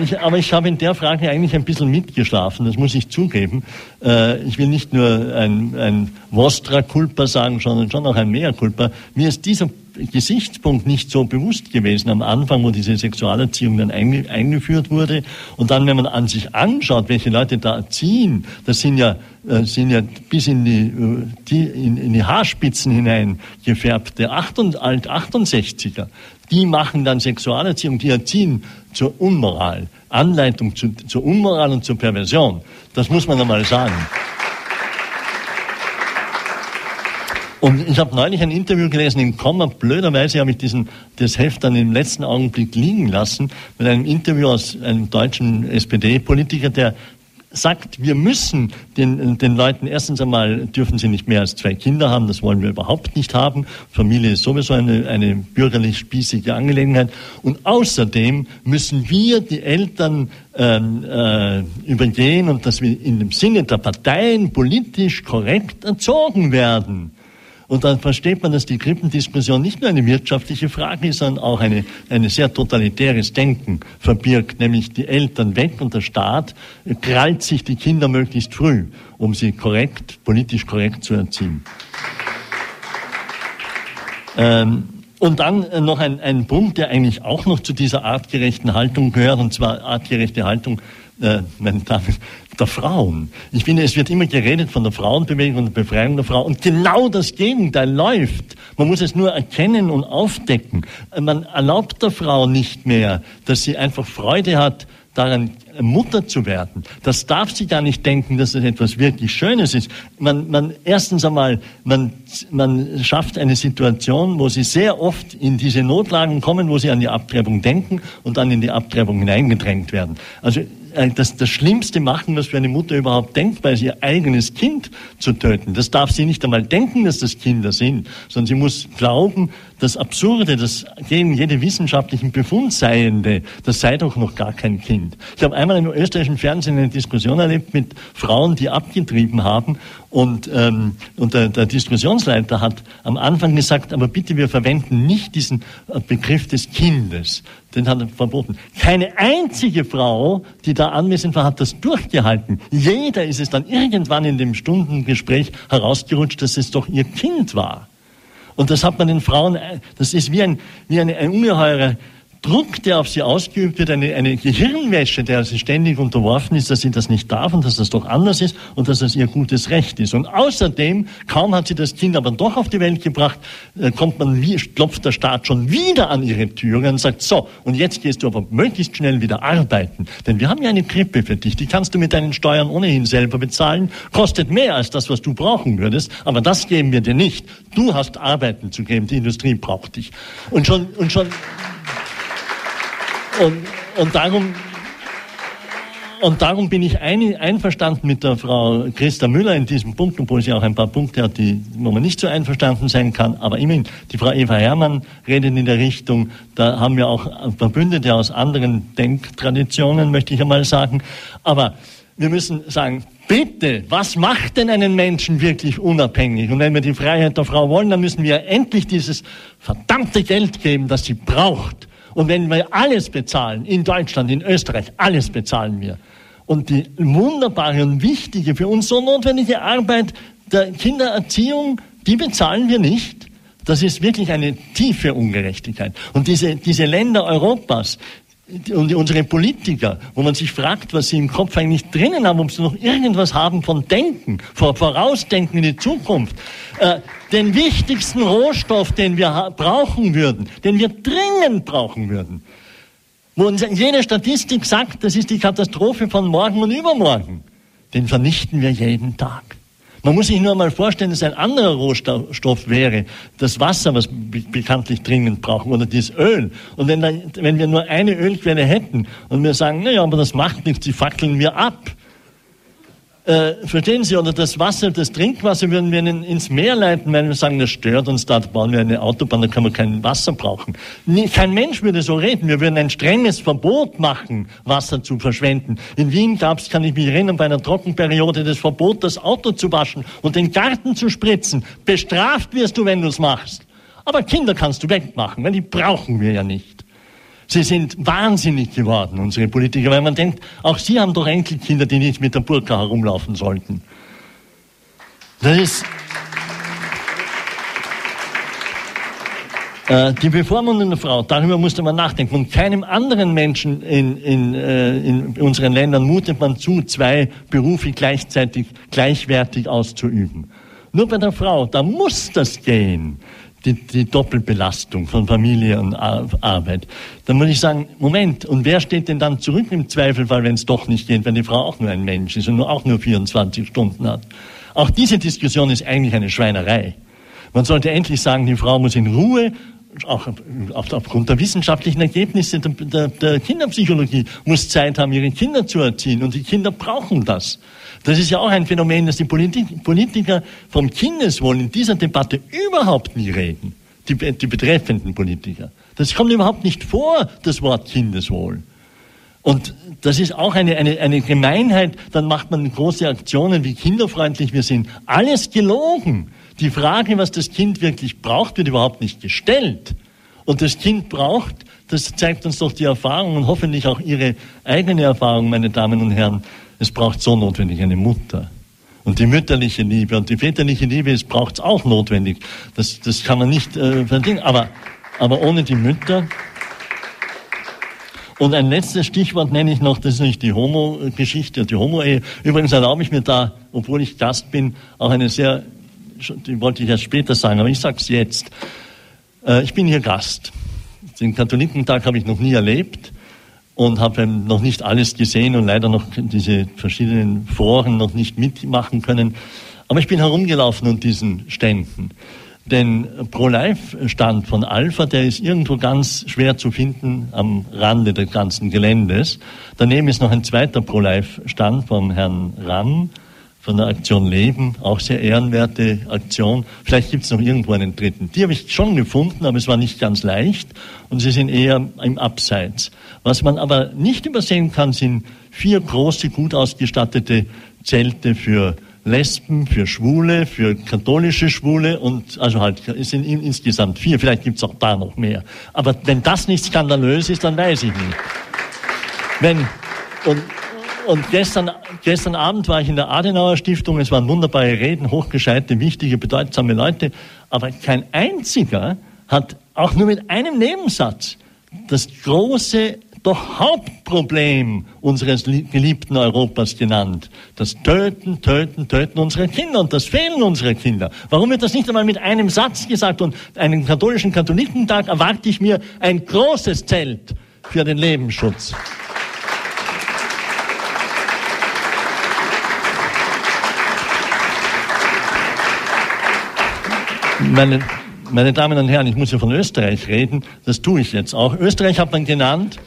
ich, aber ich habe in der Frage eigentlich ein bisschen mitgeschlafen, das muss ich zugeben. Äh, ich will nicht nur ein, ein Vostra Culpa sagen, sondern schon auch ein Mea Culpa. Mir ist dieser Gesichtspunkt nicht so bewusst gewesen am Anfang, wo diese Sexualerziehung dann einge eingeführt wurde. Und dann, wenn man an sich anschaut, welche Leute da erziehen, das sind ja, äh, sind ja bis in die, äh, die, in, in die Haarspitzen hinein gefärbte 68er. Die machen dann Sexualerziehung, die erziehen zur Unmoral, Anleitung zu, zur Unmoral und zur Perversion. Das muss man einmal sagen. Und ich habe neulich ein Interview gelesen im Komma. Blöderweise habe ich diesen, das Heft dann im letzten Augenblick liegen lassen mit einem Interview aus einem deutschen SPD-Politiker, der sagt, wir müssen den, den Leuten, erstens einmal dürfen sie nicht mehr als zwei Kinder haben, das wollen wir überhaupt nicht haben. Familie ist sowieso eine, eine bürgerlich spießige Angelegenheit. Und außerdem müssen wir die Eltern ähm, äh, übergehen und dass wir in dem Sinne der Parteien politisch korrekt erzogen werden. Und dann versteht man, dass die Krippendiskussion nicht nur eine wirtschaftliche Frage ist, sondern auch eine, eine sehr totalitäres Denken verbirgt, nämlich die Eltern weg und der Staat krallt sich die Kinder möglichst früh, um sie korrekt, politisch korrekt zu erziehen. Ähm, und dann noch ein, ein Punkt, der eigentlich auch noch zu dieser artgerechten Haltung gehört, und zwar artgerechte Haltung äh, meine Damen, der Frauen. Ich finde, es wird immer geredet von der Frauenbewegung und der Befreiung der Frau und genau das Gegenteil läuft. Man muss es nur erkennen und aufdecken. Man erlaubt der Frau nicht mehr, dass sie einfach Freude hat, daran Mutter zu werden. Das darf sie gar nicht denken, dass das etwas wirklich Schönes ist. Man, man, erstens einmal, man, man schafft eine Situation, wo sie sehr oft in diese Notlagen kommen, wo sie an die Abtreibung denken und dann in die Abtreibung hineingedrängt werden. Also das, das Schlimmste machen, was für eine Mutter überhaupt denkbar ist, ihr eigenes Kind zu töten. Das darf sie nicht einmal denken, dass das Kinder sind, sondern sie muss glauben, das Absurde, das gegen jede wissenschaftlichen Befund seiende, das sei doch noch gar kein Kind. Ich habe einmal im österreichischen Fernsehen eine Diskussion erlebt mit Frauen, die abgetrieben haben und, ähm, und der, der Diskussionsleiter hat am Anfang gesagt, aber bitte, wir verwenden nicht diesen äh, Begriff des Kindes. Den hat er verboten. Keine einzige Frau, die da anwesend war, hat das durchgehalten. Jeder ist es dann irgendwann in dem Stundengespräch herausgerutscht, dass es doch ihr Kind war. Und das hat man den Frauen, äh, das ist wie ein, wie eine, ein ungeheurer Druck, der auf sie ausgeübt wird, eine, eine Gehirnwäsche, der sie ständig unterworfen ist, dass sie das nicht darf und dass das doch anders ist und dass das ihr gutes Recht ist. Und außerdem, kaum hat sie das Kind aber doch auf die Welt gebracht, äh, kommt man, wie, klopft der Staat schon wieder an ihre Türe und sagt, so, und jetzt gehst du aber möglichst schnell wieder arbeiten. Denn wir haben ja eine Krippe für dich, die kannst du mit deinen Steuern ohnehin selber bezahlen, kostet mehr als das, was du brauchen würdest, aber das geben wir dir nicht. Du hast Arbeiten zu geben, die Industrie braucht dich. Und schon, und schon, und, und darum, und darum bin ich ein, einverstanden mit der Frau Christa Müller in diesem Punkt, obwohl sie auch ein paar Punkte hat, die, wo man nicht so einverstanden sein kann. Aber immerhin, die Frau Eva Herrmann redet in der Richtung, da haben wir auch Verbündete aus anderen Denktraditionen, möchte ich einmal sagen. Aber wir müssen sagen, bitte, was macht denn einen Menschen wirklich unabhängig? Und wenn wir die Freiheit der Frau wollen, dann müssen wir endlich dieses verdammte Geld geben, das sie braucht und wenn wir alles bezahlen, in Deutschland, in Österreich, alles bezahlen wir. Und die wunderbare und wichtige, für uns so notwendige Arbeit der Kindererziehung, die bezahlen wir nicht. Das ist wirklich eine tiefe Ungerechtigkeit. Und diese, diese Länder Europas, und unsere Politiker, wo man sich fragt, was sie im Kopf eigentlich drinnen haben, ob sie noch irgendwas haben von Denken, von Vorausdenken in die Zukunft. Äh, den wichtigsten Rohstoff, den wir brauchen würden, den wir dringend brauchen würden, wo uns jede Statistik sagt, das ist die Katastrophe von morgen und übermorgen, den vernichten wir jeden Tag. Man muss sich nur mal vorstellen, dass ein anderer Rohstoff wäre, das Wasser, was wir bekanntlich dringend brauchen, oder das Öl. Und wenn, da, wenn wir nur eine Ölquelle hätten und wir sagen, naja, aber das macht nichts, die fackeln wir ab, äh, verstehen Sie, oder das Wasser, das Trinkwasser würden wir ins Meer leiten, weil wir sagen, das stört uns, da bauen wir eine Autobahn, da können wir kein Wasser brauchen. Nie, kein Mensch würde so reden. Wir würden ein strenges Verbot machen, Wasser zu verschwenden. In Wien gab es, kann ich mich erinnern, bei einer Trockenperiode das Verbot, das Auto zu waschen und den Garten zu spritzen. Bestraft wirst du, wenn du es machst. Aber Kinder kannst du wegmachen, weil die brauchen wir ja nicht. Sie sind wahnsinnig geworden, unsere Politiker, weil man denkt, auch sie haben doch Enkelkinder, die nicht mit der Burka herumlaufen sollten. Das ist. Äh, die Bevormundung der Frau, darüber musste man nachdenken. Und keinem anderen Menschen in, in, äh, in unseren Ländern mutet man zu, zwei Berufe gleichzeitig gleichwertig auszuüben. Nur bei der Frau, da muss das gehen die, die Doppelbelastung von Familie und Arbeit. Dann muss ich sagen, Moment, und wer steht denn dann zurück im Zweifelfall, wenn es doch nicht geht, wenn die Frau auch nur ein Mensch ist und auch nur 24 Stunden hat? Auch diese Diskussion ist eigentlich eine Schweinerei. Man sollte endlich sagen, die Frau muss in Ruhe auch aufgrund der wissenschaftlichen Ergebnisse der, der, der, Kinderpsychologie muss Zeit haben, ihre Kinder zu erziehen. Und die Kinder brauchen das. Das ist ja auch ein Phänomen, dass die Politiker vom Kindeswohl in dieser Debatte überhaupt nie reden. Die, die betreffenden Politiker. Das kommt überhaupt nicht vor, das Wort Kindeswohl. Und das ist auch eine, eine, eine Gemeinheit. Dann macht man große Aktionen, wie kinderfreundlich wir sind. Alles gelogen. Die Frage, was das Kind wirklich braucht, wird überhaupt nicht gestellt. Und das Kind braucht, das zeigt uns doch die Erfahrung und hoffentlich auch Ihre eigene Erfahrung, meine Damen und Herren, es braucht so notwendig eine Mutter. Und die mütterliche Liebe und die väterliche Liebe, es braucht es auch notwendig. Das, das kann man nicht äh, verdienen. Aber, aber ohne die Mütter. Und ein letztes Stichwort nenne ich noch, das ist nicht die Homo-Geschichte, die Homo-Ehe. Übrigens erlaube ich mir da, obwohl ich Gast bin, auch eine sehr, die wollte ich erst später sagen, aber ich sage es jetzt. Äh, ich bin hier Gast. Den Katholikentag habe ich noch nie erlebt und habe noch nicht alles gesehen und leider noch diese verschiedenen Foren noch nicht mitmachen können. Aber ich bin herumgelaufen an diesen Ständen. Den Pro-Life-Stand von Alpha, der ist irgendwo ganz schwer zu finden am Rande des ganzen Geländes. Daneben ist noch ein zweiter Pro-Life-Stand vom Herrn Ramm von der Aktion Leben, auch sehr ehrenwerte Aktion. Vielleicht gibt es noch irgendwo einen dritten. Die habe ich schon gefunden, aber es war nicht ganz leicht und sie sind eher im Abseits. Was man aber nicht übersehen kann, sind vier große, gut ausgestattete Zelte für Lesben, für Schwule, für katholische Schwule und also halt, es sind insgesamt vier, vielleicht gibt es auch da noch mehr. Aber wenn das nicht skandalös ist, dann weiß ich nicht. Wenn, und, und gestern, gestern Abend war ich in der Adenauer Stiftung, es waren wunderbare Reden, hochgescheite, wichtige, bedeutsame Leute, aber kein einziger hat auch nur mit einem Nebensatz das große doch Hauptproblem unseres geliebten Europas genannt. Das Töten, Töten, Töten unserer Kinder und das Fehlen unserer Kinder. Warum wird das nicht einmal mit einem Satz gesagt? Und einen katholischen Katholikentag erwarte ich mir ein großes Zelt für den Lebensschutz. Meine, meine Damen und Herren, ich muss ja von Österreich reden, das tue ich jetzt auch. Österreich hat man genannt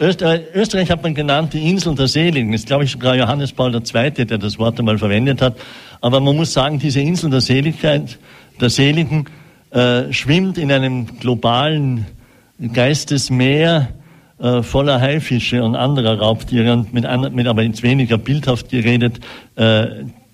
Österreich, Österreich hat man genannt die Insel der Seligen. Das ist, glaube ich, sogar Johannes Paul II., der das Wort einmal verwendet hat. Aber man muss sagen, diese Insel der Seligkeit, der Seligen, äh, schwimmt in einem globalen Geistesmeer äh, voller Haifische und anderer Raubtiere und mit, mit aber jetzt weniger bildhaft geredet, äh,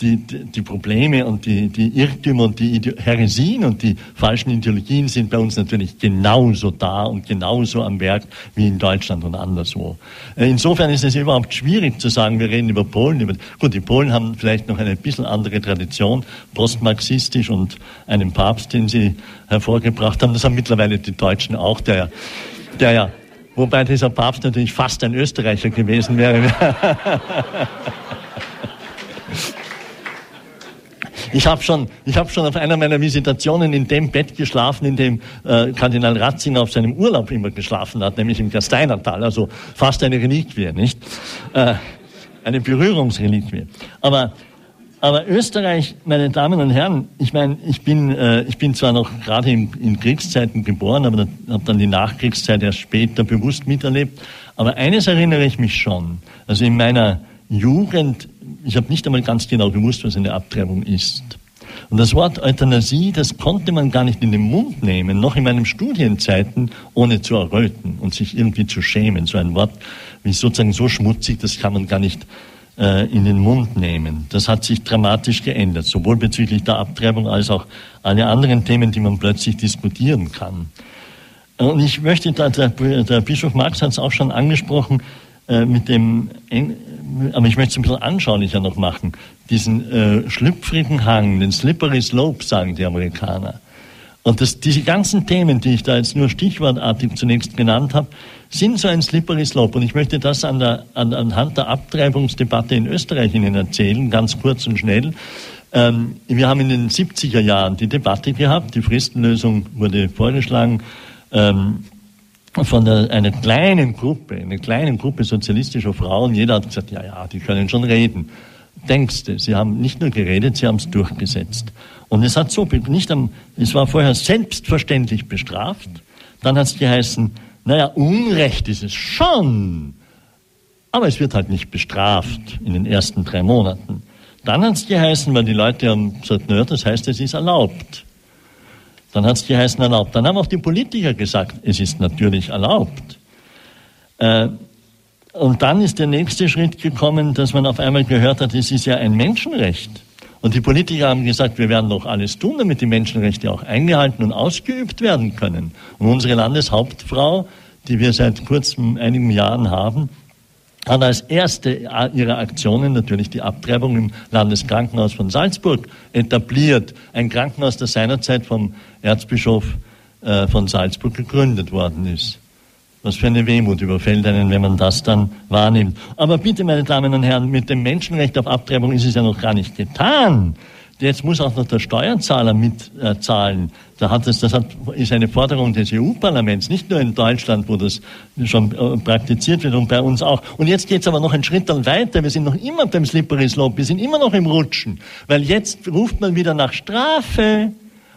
die, die Probleme und die, die Irrtümer und die Heresien und die falschen Ideologien sind bei uns natürlich genauso da und genauso am Werk wie in Deutschland und anderswo. Äh, insofern ist es überhaupt schwierig zu sagen, wir reden über Polen. Über, gut, die Polen haben vielleicht noch eine bisschen andere Tradition, postmarxistisch und einen Papst, den sie hervorgebracht haben. Das haben mittlerweile die Deutschen auch, der, der ja, wobei dieser Papst natürlich fast ein Österreicher gewesen wäre. Ich habe schon, ich hab schon auf einer meiner Visitationen in dem Bett geschlafen, in dem äh, Kardinal Ratzinger auf seinem Urlaub immer geschlafen hat, nämlich im Gasteinertal, also fast eine Reliquie, nicht? Äh, eine Berührungsreliquie. Aber aber Österreich, meine Damen und Herren, ich meine, ich bin, äh, ich bin zwar noch gerade in, in Kriegszeiten geboren, aber habe dann die Nachkriegszeit erst später bewusst miterlebt. Aber eines erinnere ich mich schon. Also in meiner Jugend ich habe nicht einmal ganz genau gewusst, was eine Abtreibung ist. Und das Wort Euthanasie, das konnte man gar nicht in den Mund nehmen, noch in meinen Studienzeiten, ohne zu erröten und sich irgendwie zu schämen. So ein Wort wie sozusagen so schmutzig, das kann man gar nicht äh, in den Mund nehmen. Das hat sich dramatisch geändert, sowohl bezüglich der Abtreibung als auch alle anderen Themen, die man plötzlich diskutieren kann. Und ich möchte, der, der Bischof Marx hat es auch schon angesprochen, äh, mit dem, aber ich möchte es ein bisschen anschaulicher noch machen, diesen äh, schlüpfrigen Hang, den slippery slope, sagen die Amerikaner. Und das, diese ganzen Themen, die ich da jetzt nur stichwortartig zunächst genannt habe, sind so ein slippery slope. Und ich möchte das an der, an, anhand der Abtreibungsdebatte in Österreich Ihnen erzählen, ganz kurz und schnell. Ähm, wir haben in den 70er Jahren die Debatte gehabt, die Fristenlösung wurde vorgeschlagen. Ähm, von der, einer kleinen Gruppe, einer kleinen Gruppe sozialistischer Frauen, jeder hat gesagt, ja, ja, die können schon reden. Denkst du, sie haben nicht nur geredet, sie haben es durchgesetzt. Und es hat so, nicht am, es war vorher selbstverständlich bestraft, dann hat es geheißen, naja, Unrecht ist es schon, aber es wird halt nicht bestraft in den ersten drei Monaten. Dann hat es geheißen, weil die Leute haben gesagt, naja, das heißt, es ist erlaubt. Dann hat es geheißen erlaubt. Dann haben auch die Politiker gesagt, es ist natürlich erlaubt. Äh, und dann ist der nächste Schritt gekommen, dass man auf einmal gehört hat, es ist ja ein Menschenrecht. Und die Politiker haben gesagt, wir werden doch alles tun, damit die Menschenrechte auch eingehalten und ausgeübt werden können. Und unsere Landeshauptfrau, die wir seit kurzem einigen Jahren haben, hat als erste ihrer Aktionen natürlich die Abtreibung im Landeskrankenhaus von Salzburg etabliert. Ein Krankenhaus, das seinerzeit vom Erzbischof äh, von Salzburg gegründet worden ist. Was für eine Wehmut überfällt einen, wenn man das dann wahrnimmt. Aber bitte, meine Damen und Herren, mit dem Menschenrecht auf Abtreibung ist es ja noch gar nicht getan. Jetzt muss auch noch der Steuerzahler mitzahlen. Da hat es, das hat, ist eine Forderung des EU-Parlaments, nicht nur in Deutschland, wo das schon äh, praktiziert wird und bei uns auch. Und jetzt geht es aber noch einen Schritt weiter. Wir sind noch immer beim Slippery Slope. Wir sind immer noch im Rutschen. Weil jetzt ruft man wieder nach Strafe.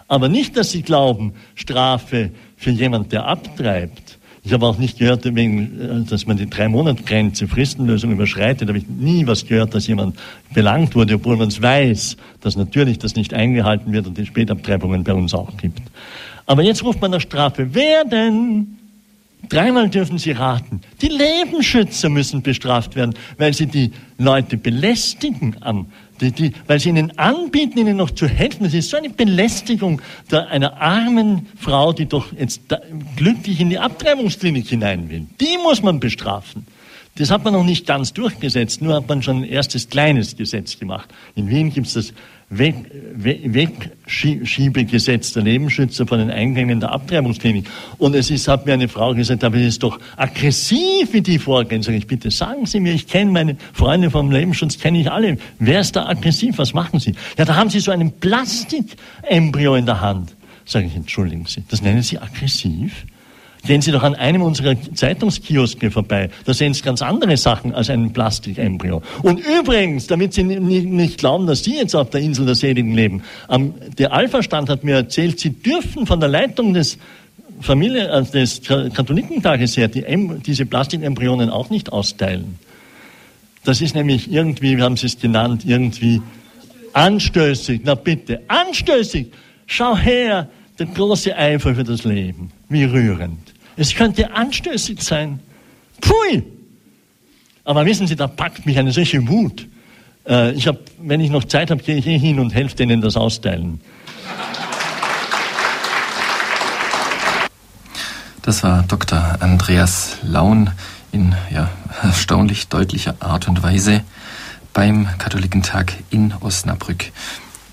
Aber nicht, dass Sie glauben, Strafe für jemand, der abtreibt. Ich habe auch nicht gehört, äh, dass man die Drei-Monat-Grenze, Fristenlösung überschreitet. Da habe ich nie was gehört, dass jemand belangt wurde, obwohl man es weiß, dass natürlich das nicht eingehalten wird und die Spätabtreibungen bei uns auch gibt. Aber jetzt ruft man nach Strafe. Wer denn? Dreimal dürfen Sie raten. Die Lebensschützer müssen bestraft werden, weil sie die Leute belästigen am die, die, weil sie ihnen anbieten, ihnen noch zu helfen. Das ist so eine Belästigung der, einer armen Frau, die doch jetzt da, glücklich in die Abtreibungsklinik hinein will. Die muss man bestrafen. Das hat man noch nicht ganz durchgesetzt, nur hat man schon ein erstes kleines Gesetz gemacht. In Wien gibt es das Weg, Wegschiebegesetz der Lebensschützer von den Eingängen der Abtreibungsklinik. Und es ist, hat mir eine Frau gesagt, aber es ist doch aggressiv, wie die vorgehen. Sag ich, bitte sagen Sie mir, ich kenne meine Freunde vom Lebensschutz, kenne ich alle. Wer ist da aggressiv? Was machen Sie? Ja, da haben Sie so einen Plastikembryo in der Hand. Sage ich, entschuldigen Sie, das nennen Sie aggressiv? Gehen Sie doch an einem unserer Zeitungskioske vorbei. Da sehen Sie ganz andere Sachen als einen Plastikembryo. Und übrigens, damit Sie nicht glauben, dass Sie jetzt auf der Insel der Seligen leben, der Alpha-Stand hat mir erzählt, Sie dürfen von der Leitung des Familie, also des Katholikentages her die, diese Plastikembryonen auch nicht austeilen. Das ist nämlich irgendwie, wie haben Sie es genannt, irgendwie anstößig. Na bitte, anstößig. Schau her, der große Eifer für das Leben. Wie rührend. Es könnte anstößig sein. Pfui! Aber wissen Sie, da packt mich eine solche Wut. Äh, ich hab, wenn ich noch Zeit habe, gehe ich eh hin und helfe denen das austeilen. Das war Dr. Andreas Laun in ja, erstaunlich deutlicher Art und Weise beim Katholikentag in Osnabrück.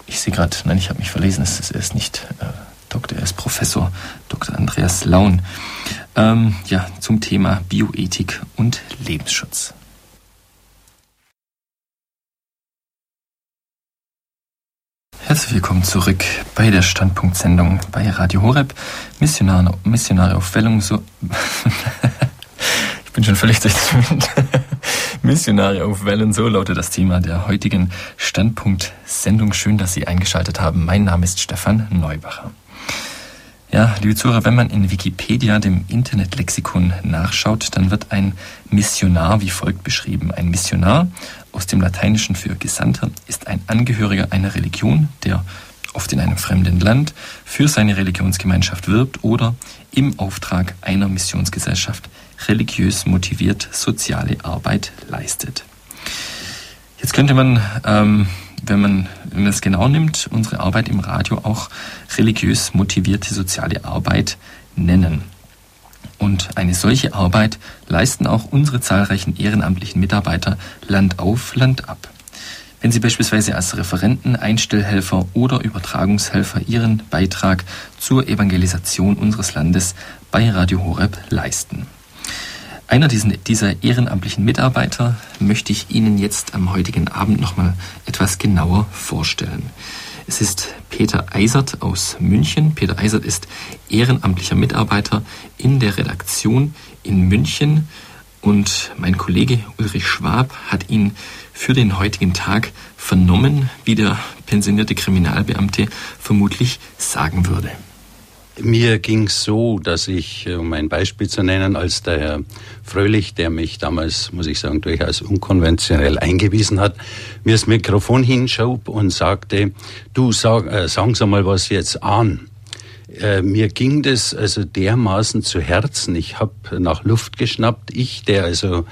Ich sehe gerade, nein, ich habe mich verlesen, es ist nicht äh, Doktor, er ist Professor Dr. Andreas Laun. Ähm, ja, zum Thema Bioethik und Lebensschutz. Herzlich willkommen zurück bei der Standpunktsendung bei Radio Horeb. Missionare, Missionare auf Wellung, so. ich bin schon völlig durch. Missionare auf Wellen, so lautet das Thema der heutigen Standpunktsendung. Schön, dass Sie eingeschaltet haben. Mein Name ist Stefan Neubacher. Ja, liebe Zuhörer, wenn man in Wikipedia, dem Internetlexikon, nachschaut, dann wird ein Missionar wie folgt beschrieben. Ein Missionar aus dem Lateinischen für Gesandter ist ein Angehöriger einer Religion, der oft in einem fremden Land für seine Religionsgemeinschaft wirbt oder im Auftrag einer Missionsgesellschaft religiös motiviert soziale Arbeit leistet. Jetzt könnte man ähm, wenn man, wenn man es genau nimmt, unsere Arbeit im Radio auch religiös motivierte soziale Arbeit nennen. Und eine solche Arbeit leisten auch unsere zahlreichen ehrenamtlichen Mitarbeiter Land auf, Land ab. Wenn Sie beispielsweise als Referenten, Einstellhelfer oder Übertragungshelfer Ihren Beitrag zur Evangelisation unseres Landes bei Radio Horeb leisten. Einer dieser ehrenamtlichen Mitarbeiter möchte ich Ihnen jetzt am heutigen Abend nochmal etwas genauer vorstellen. Es ist Peter Eisert aus München. Peter Eisert ist ehrenamtlicher Mitarbeiter in der Redaktion in München und mein Kollege Ulrich Schwab hat ihn für den heutigen Tag vernommen, wie der pensionierte Kriminalbeamte vermutlich sagen würde. Mir ging es so, dass ich, äh, um ein Beispiel zu nennen, als der Herr Fröhlich, der mich damals, muss ich sagen, durchaus unkonventionell eingewiesen hat, mir das Mikrofon hinschob und sagte, du sag, äh, sagen Sie mal was jetzt an. Äh, mir ging das also dermaßen zu Herzen. Ich habe nach Luft geschnappt. Ich, der also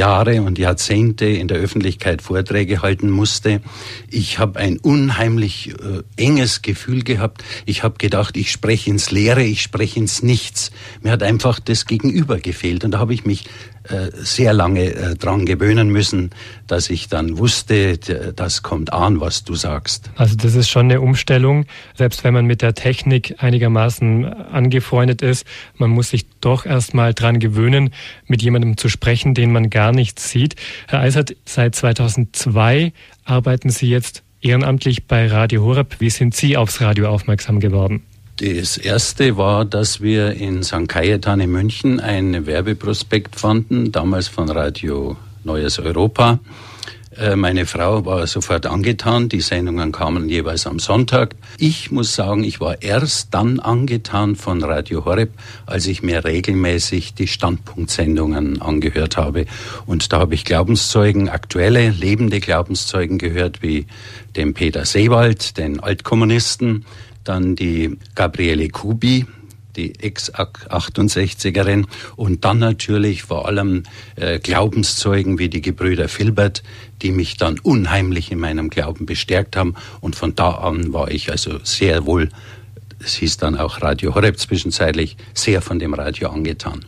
Jahre und Jahrzehnte in der Öffentlichkeit Vorträge halten musste. Ich habe ein unheimlich äh, enges Gefühl gehabt. Ich habe gedacht, ich spreche ins Leere, ich spreche ins Nichts. Mir hat einfach das Gegenüber gefehlt und da habe ich mich äh, sehr lange äh, dran gewöhnen müssen, dass ich dann wusste, das kommt an, was du sagst. Also das ist schon eine Umstellung, selbst wenn man mit der Technik einigermaßen angefreundet ist. Man muss sich doch erstmal dran gewöhnen, mit jemandem zu sprechen, den man gar nicht sieht. Herr Eisert, seit 2002 arbeiten Sie jetzt ehrenamtlich bei Radio Horeb. Wie sind Sie aufs Radio aufmerksam geworden? Das erste war, dass wir in St. Kajetan in München ein Werbeprospekt fanden, damals von Radio Neues Europa. Äh, meine Frau war sofort angetan. Die Sendungen kamen jeweils am Sonntag. Ich muss sagen, ich war erst dann angetan von Radio Horeb, als ich mir regelmäßig die Standpunktsendungen angehört habe. Und da habe ich Glaubenszeugen, aktuelle, lebende Glaubenszeugen gehört, wie den Peter Seewald, den Altkommunisten, dann die Gabriele Kubi, die Ex-68erin und dann natürlich vor allem äh, Glaubenszeugen wie die Gebrüder Filbert, die mich dann unheimlich in meinem Glauben bestärkt haben und von da an war ich also sehr wohl, es hieß dann auch Radio Horeb zwischenzeitlich, sehr von dem Radio angetan.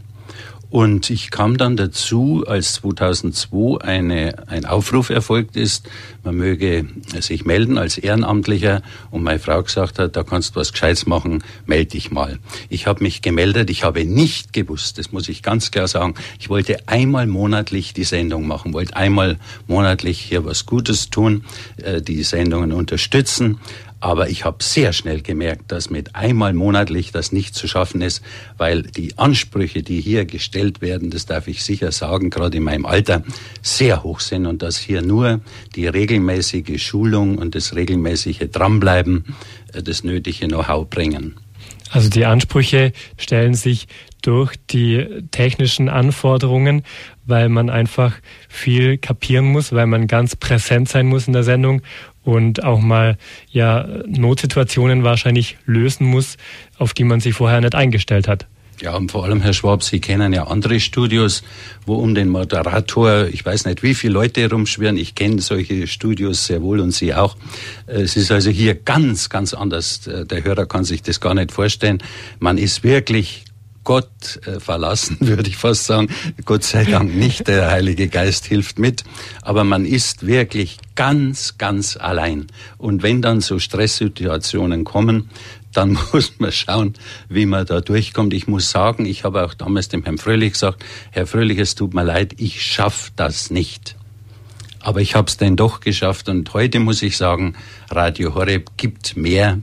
Und ich kam dann dazu, als 2002 eine, ein Aufruf erfolgt ist, man möge sich melden als Ehrenamtlicher. Und meine Frau gesagt hat, da kannst du was Gescheites machen, melde dich mal. Ich habe mich gemeldet, ich habe nicht gewusst, das muss ich ganz klar sagen, ich wollte einmal monatlich die Sendung machen, wollte einmal monatlich hier was Gutes tun, äh, die Sendungen unterstützen, aber ich habe sehr schnell gemerkt, dass mit einmal monatlich das nicht zu schaffen ist, weil die Ansprüche, die hier gestellt werden, das darf ich sicher sagen, gerade in meinem Alter, sehr hoch sind und dass hier nur die regelmäßige Schulung und das regelmäßige Dranbleiben äh, das nötige Know-how bringen. Also die Ansprüche stellen sich durch die technischen Anforderungen, weil man einfach viel kapieren muss, weil man ganz präsent sein muss in der Sendung und auch mal ja Notsituationen wahrscheinlich lösen muss, auf die man sich vorher nicht eingestellt hat. Ja, und vor allem, Herr Schwab, Sie kennen ja andere Studios, wo um den Moderator, ich weiß nicht, wie viele Leute herumschwirren. Ich kenne solche Studios sehr wohl und Sie auch. Es ist also hier ganz, ganz anders. Der Hörer kann sich das gar nicht vorstellen. Man ist wirklich Gott äh, verlassen, würde ich fast sagen. Gott sei Dank nicht, der Heilige Geist hilft mit. Aber man ist wirklich ganz, ganz allein. Und wenn dann so Stresssituationen kommen, dann muss man schauen, wie man da durchkommt. Ich muss sagen, ich habe auch damals dem Herrn Fröhlich gesagt, Herr Fröhlich, es tut mir leid, ich schaff das nicht. Aber ich habe es denn doch geschafft und heute muss ich sagen, Radio Horeb gibt mehr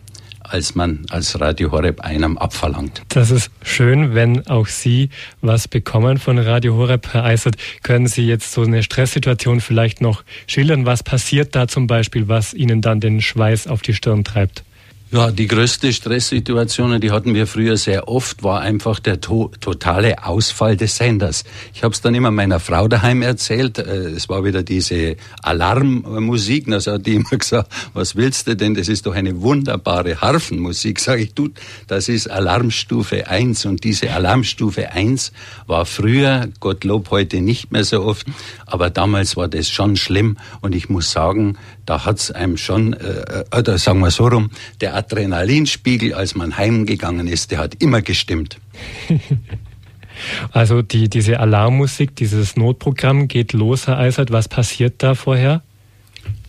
als man als Radio Horeb einem abverlangt. Das ist schön, wenn auch Sie was bekommen von Radio Horeb, Herr Eisert. Können Sie jetzt so eine Stresssituation vielleicht noch schildern? Was passiert da zum Beispiel, was Ihnen dann den Schweiß auf die Stirn treibt? Ja, die größte Stresssituation, die hatten wir früher sehr oft, war einfach der to totale Ausfall des Senders. Ich habe es dann immer meiner Frau daheim erzählt. Äh, es war wieder diese Alarmmusik. Da hat die immer gesagt, was willst du denn? Das ist doch eine wunderbare Harfenmusik. Sag ich, du, das ist Alarmstufe 1. Und diese Alarmstufe 1 war früher, Gottlob heute nicht mehr so oft, aber damals war das schon schlimm. Und ich muss sagen, da hat's einem schon, äh, äh, oder sagen wir so rum, der Adrenalinspiegel, als man heimgegangen ist, der hat immer gestimmt. Also die, diese Alarmmusik, dieses Notprogramm geht los, Herr Eisert. Was passiert da vorher?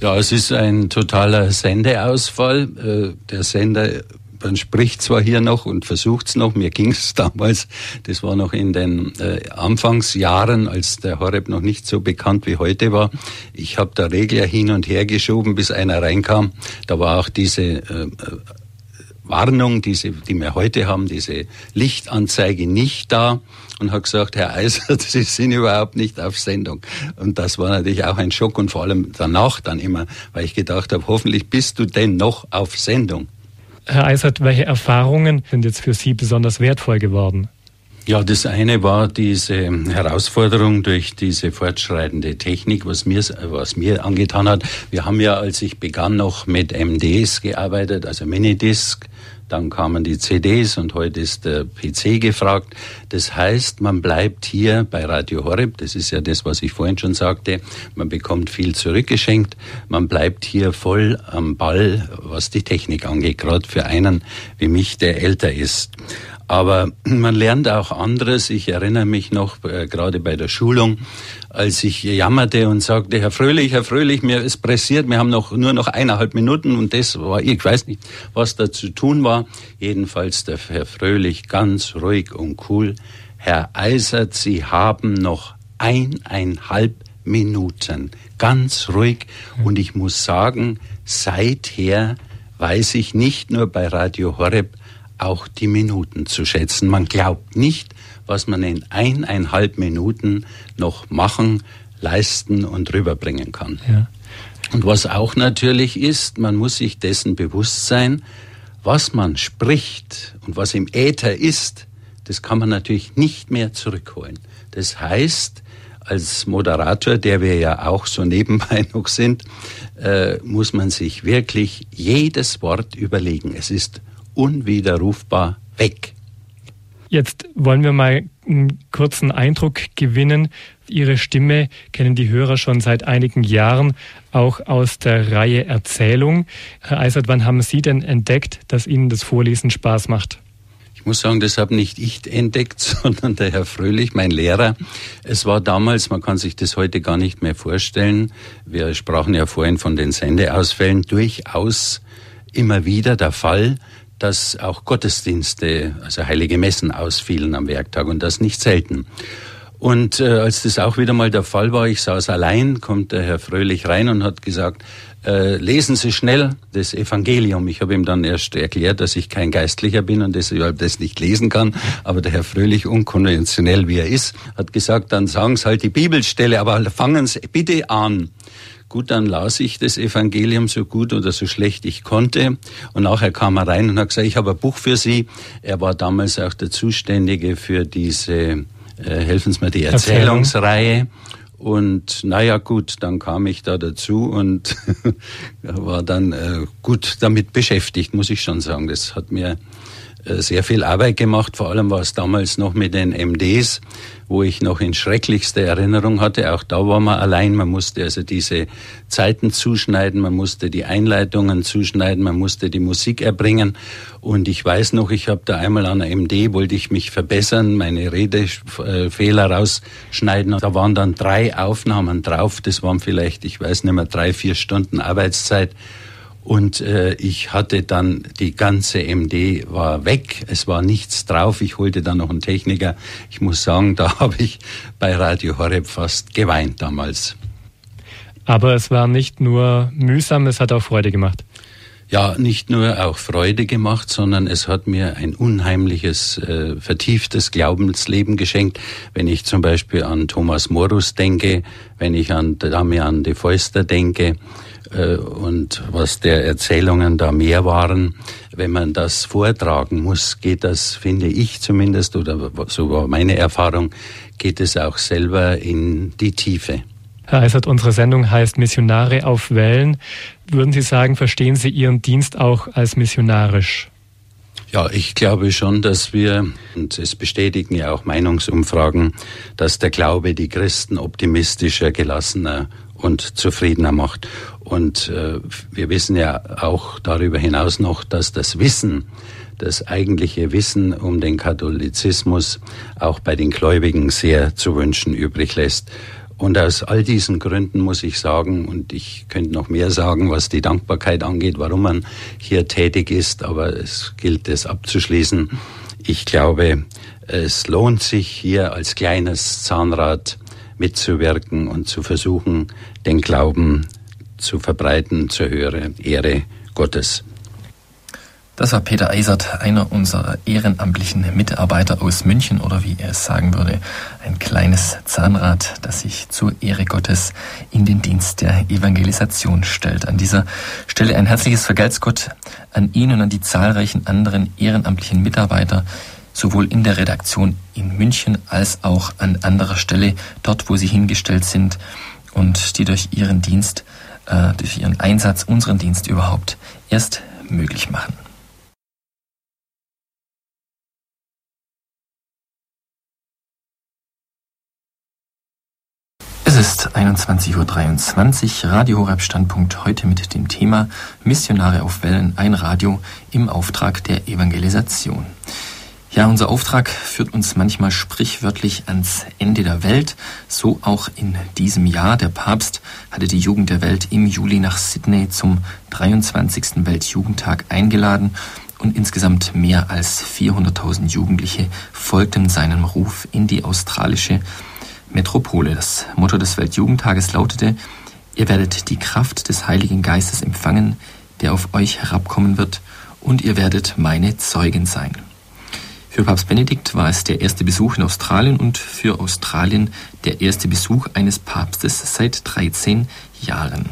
Ja, es ist ein totaler Sendeausfall. Äh, der Sender man spricht zwar hier noch und versucht es noch, mir ging es damals, das war noch in den äh, Anfangsjahren, als der Horeb noch nicht so bekannt wie heute war. Ich habe da Regler hin und her geschoben, bis einer reinkam. Da war auch diese äh, äh Warnung, diese, die wir heute haben, diese Lichtanzeige nicht da und hat gesagt, Herr Eiser, Sie sind überhaupt nicht auf Sendung. Und das war natürlich auch ein Schock und vor allem danach dann immer, weil ich gedacht habe, hoffentlich bist du denn noch auf Sendung. Herr Eisert, welche Erfahrungen sind jetzt für Sie besonders wertvoll geworden? Ja, das eine war diese Herausforderung durch diese fortschreitende Technik, was mir, was mir angetan hat. Wir haben ja, als ich begann, noch mit MDs gearbeitet, also Minidisc. Dann kamen die CDs und heute ist der PC gefragt. Das heißt, man bleibt hier bei Radio Horeb. Das ist ja das, was ich vorhin schon sagte. Man bekommt viel zurückgeschenkt. Man bleibt hier voll am Ball, was die Technik angeht. Gerade für einen wie mich, der älter ist. Aber man lernt auch anderes. Ich erinnere mich noch äh, gerade bei der Schulung, als ich jammerte und sagte, Herr Fröhlich, Herr Fröhlich, mir ist pressiert, wir haben noch, nur noch eineinhalb Minuten und das war, ich weiß nicht, was da zu tun war. Jedenfalls der Herr Fröhlich ganz ruhig und cool. Herr Eisert, Sie haben noch eineinhalb Minuten. Ganz ruhig. Und ich muss sagen, seither weiß ich nicht nur bei Radio Horeb auch die Minuten zu schätzen. Man glaubt nicht, was man in eineinhalb Minuten noch machen, leisten und rüberbringen kann. Ja. Und was auch natürlich ist, man muss sich dessen bewusst sein, was man spricht und was im Äther ist, das kann man natürlich nicht mehr zurückholen. Das heißt, als Moderator, der wir ja auch so nebenbei noch sind, äh, muss man sich wirklich jedes Wort überlegen. Es ist unwiderrufbar weg. Jetzt wollen wir mal einen kurzen Eindruck gewinnen. Ihre Stimme kennen die Hörer schon seit einigen Jahren, auch aus der Reihe Erzählung. Herr Eisert, wann haben Sie denn entdeckt, dass Ihnen das Vorlesen Spaß macht? Ich muss sagen, das habe nicht ich entdeckt, sondern der Herr Fröhlich, mein Lehrer. Es war damals, man kann sich das heute gar nicht mehr vorstellen, wir sprachen ja vorhin von den Sendeausfällen, durchaus immer wieder der Fall, dass auch Gottesdienste, also heilige Messen ausfielen am Werktag und das nicht selten. Und äh, als das auch wieder mal der Fall war, ich saß allein, kommt der Herr Fröhlich rein und hat gesagt, äh, lesen Sie schnell das Evangelium. Ich habe ihm dann erst erklärt, dass ich kein Geistlicher bin und deshalb das nicht lesen kann. Aber der Herr Fröhlich, unkonventionell wie er ist, hat gesagt, dann sagen Sie halt die Bibelstelle, aber fangen Sie bitte an. Gut, dann las ich das Evangelium so gut oder so schlecht ich konnte. Und nachher kam er rein und hat gesagt, ich habe ein Buch für Sie. Er war damals auch der Zuständige für diese, äh, helfen Sie mir, die Erzählungsreihe. Und naja, gut, dann kam ich da dazu und war dann äh, gut damit beschäftigt, muss ich schon sagen. Das hat mir sehr viel Arbeit gemacht. Vor allem war es damals noch mit den MDs, wo ich noch in schrecklichster Erinnerung hatte. Auch da war man allein. Man musste also diese Zeiten zuschneiden, man musste die Einleitungen zuschneiden, man musste die Musik erbringen. Und ich weiß noch, ich habe da einmal an der MD, wollte ich mich verbessern, meine Redefehler rausschneiden. Da waren dann drei Aufnahmen drauf. Das waren vielleicht, ich weiß nicht mehr, drei, vier Stunden Arbeitszeit. Und äh, ich hatte dann die ganze MD war weg, es war nichts drauf. Ich holte dann noch einen Techniker. Ich muss sagen, da habe ich bei Radio Horeb fast geweint damals. Aber es war nicht nur mühsam, es hat auch Freude gemacht. Ja, nicht nur auch Freude gemacht, sondern es hat mir ein unheimliches, äh, vertieftes Glaubensleben geschenkt. Wenn ich zum Beispiel an Thomas Morus denke, wenn ich an Damian de Feuster denke, und was der Erzählungen da mehr waren. Wenn man das vortragen muss, geht das, finde ich zumindest, oder so war meine Erfahrung, geht es auch selber in die Tiefe. Herr Eisert, unsere Sendung heißt Missionare auf Wellen. Würden Sie sagen, verstehen Sie Ihren Dienst auch als missionarisch? Ja, ich glaube schon, dass wir, und es bestätigen ja auch Meinungsumfragen, dass der Glaube die Christen optimistischer, gelassener und zufriedener macht. Und äh, wir wissen ja auch darüber hinaus noch, dass das Wissen, das eigentliche Wissen um den Katholizismus auch bei den Gläubigen sehr zu wünschen übrig lässt. Und aus all diesen Gründen muss ich sagen, und ich könnte noch mehr sagen, was die Dankbarkeit angeht, warum man hier tätig ist, aber es gilt es abzuschließen. Ich glaube, es lohnt sich hier als kleines Zahnrad mitzuwirken und zu versuchen, den Glauben zu verbreiten zur höheren Ehre Gottes. Das war Peter Eisert, einer unserer ehrenamtlichen Mitarbeiter aus München oder wie er es sagen würde, ein kleines Zahnrad, das sich zur Ehre Gottes in den Dienst der Evangelisation stellt. An dieser Stelle ein herzliches Vergelt's Gott an ihn und an die zahlreichen anderen ehrenamtlichen Mitarbeiter, sowohl in der Redaktion in München als auch an anderer Stelle, dort wo sie hingestellt sind und die durch ihren Dienst, äh, durch ihren Einsatz unseren Dienst überhaupt erst möglich machen. Es ist 21.23 Uhr, Radio Horeb Standpunkt heute mit dem Thema Missionare auf Wellen, ein Radio im Auftrag der Evangelisation. Ja, unser Auftrag führt uns manchmal sprichwörtlich ans Ende der Welt, so auch in diesem Jahr. Der Papst hatte die Jugend der Welt im Juli nach Sydney zum 23. Weltjugendtag eingeladen und insgesamt mehr als 400.000 Jugendliche folgten seinem Ruf in die australische Metropole. Das Motto des Weltjugendtages lautete, ihr werdet die Kraft des Heiligen Geistes empfangen, der auf euch herabkommen wird, und ihr werdet meine Zeugen sein. Für Papst Benedikt war es der erste Besuch in Australien und für Australien der erste Besuch eines Papstes seit 13 Jahren.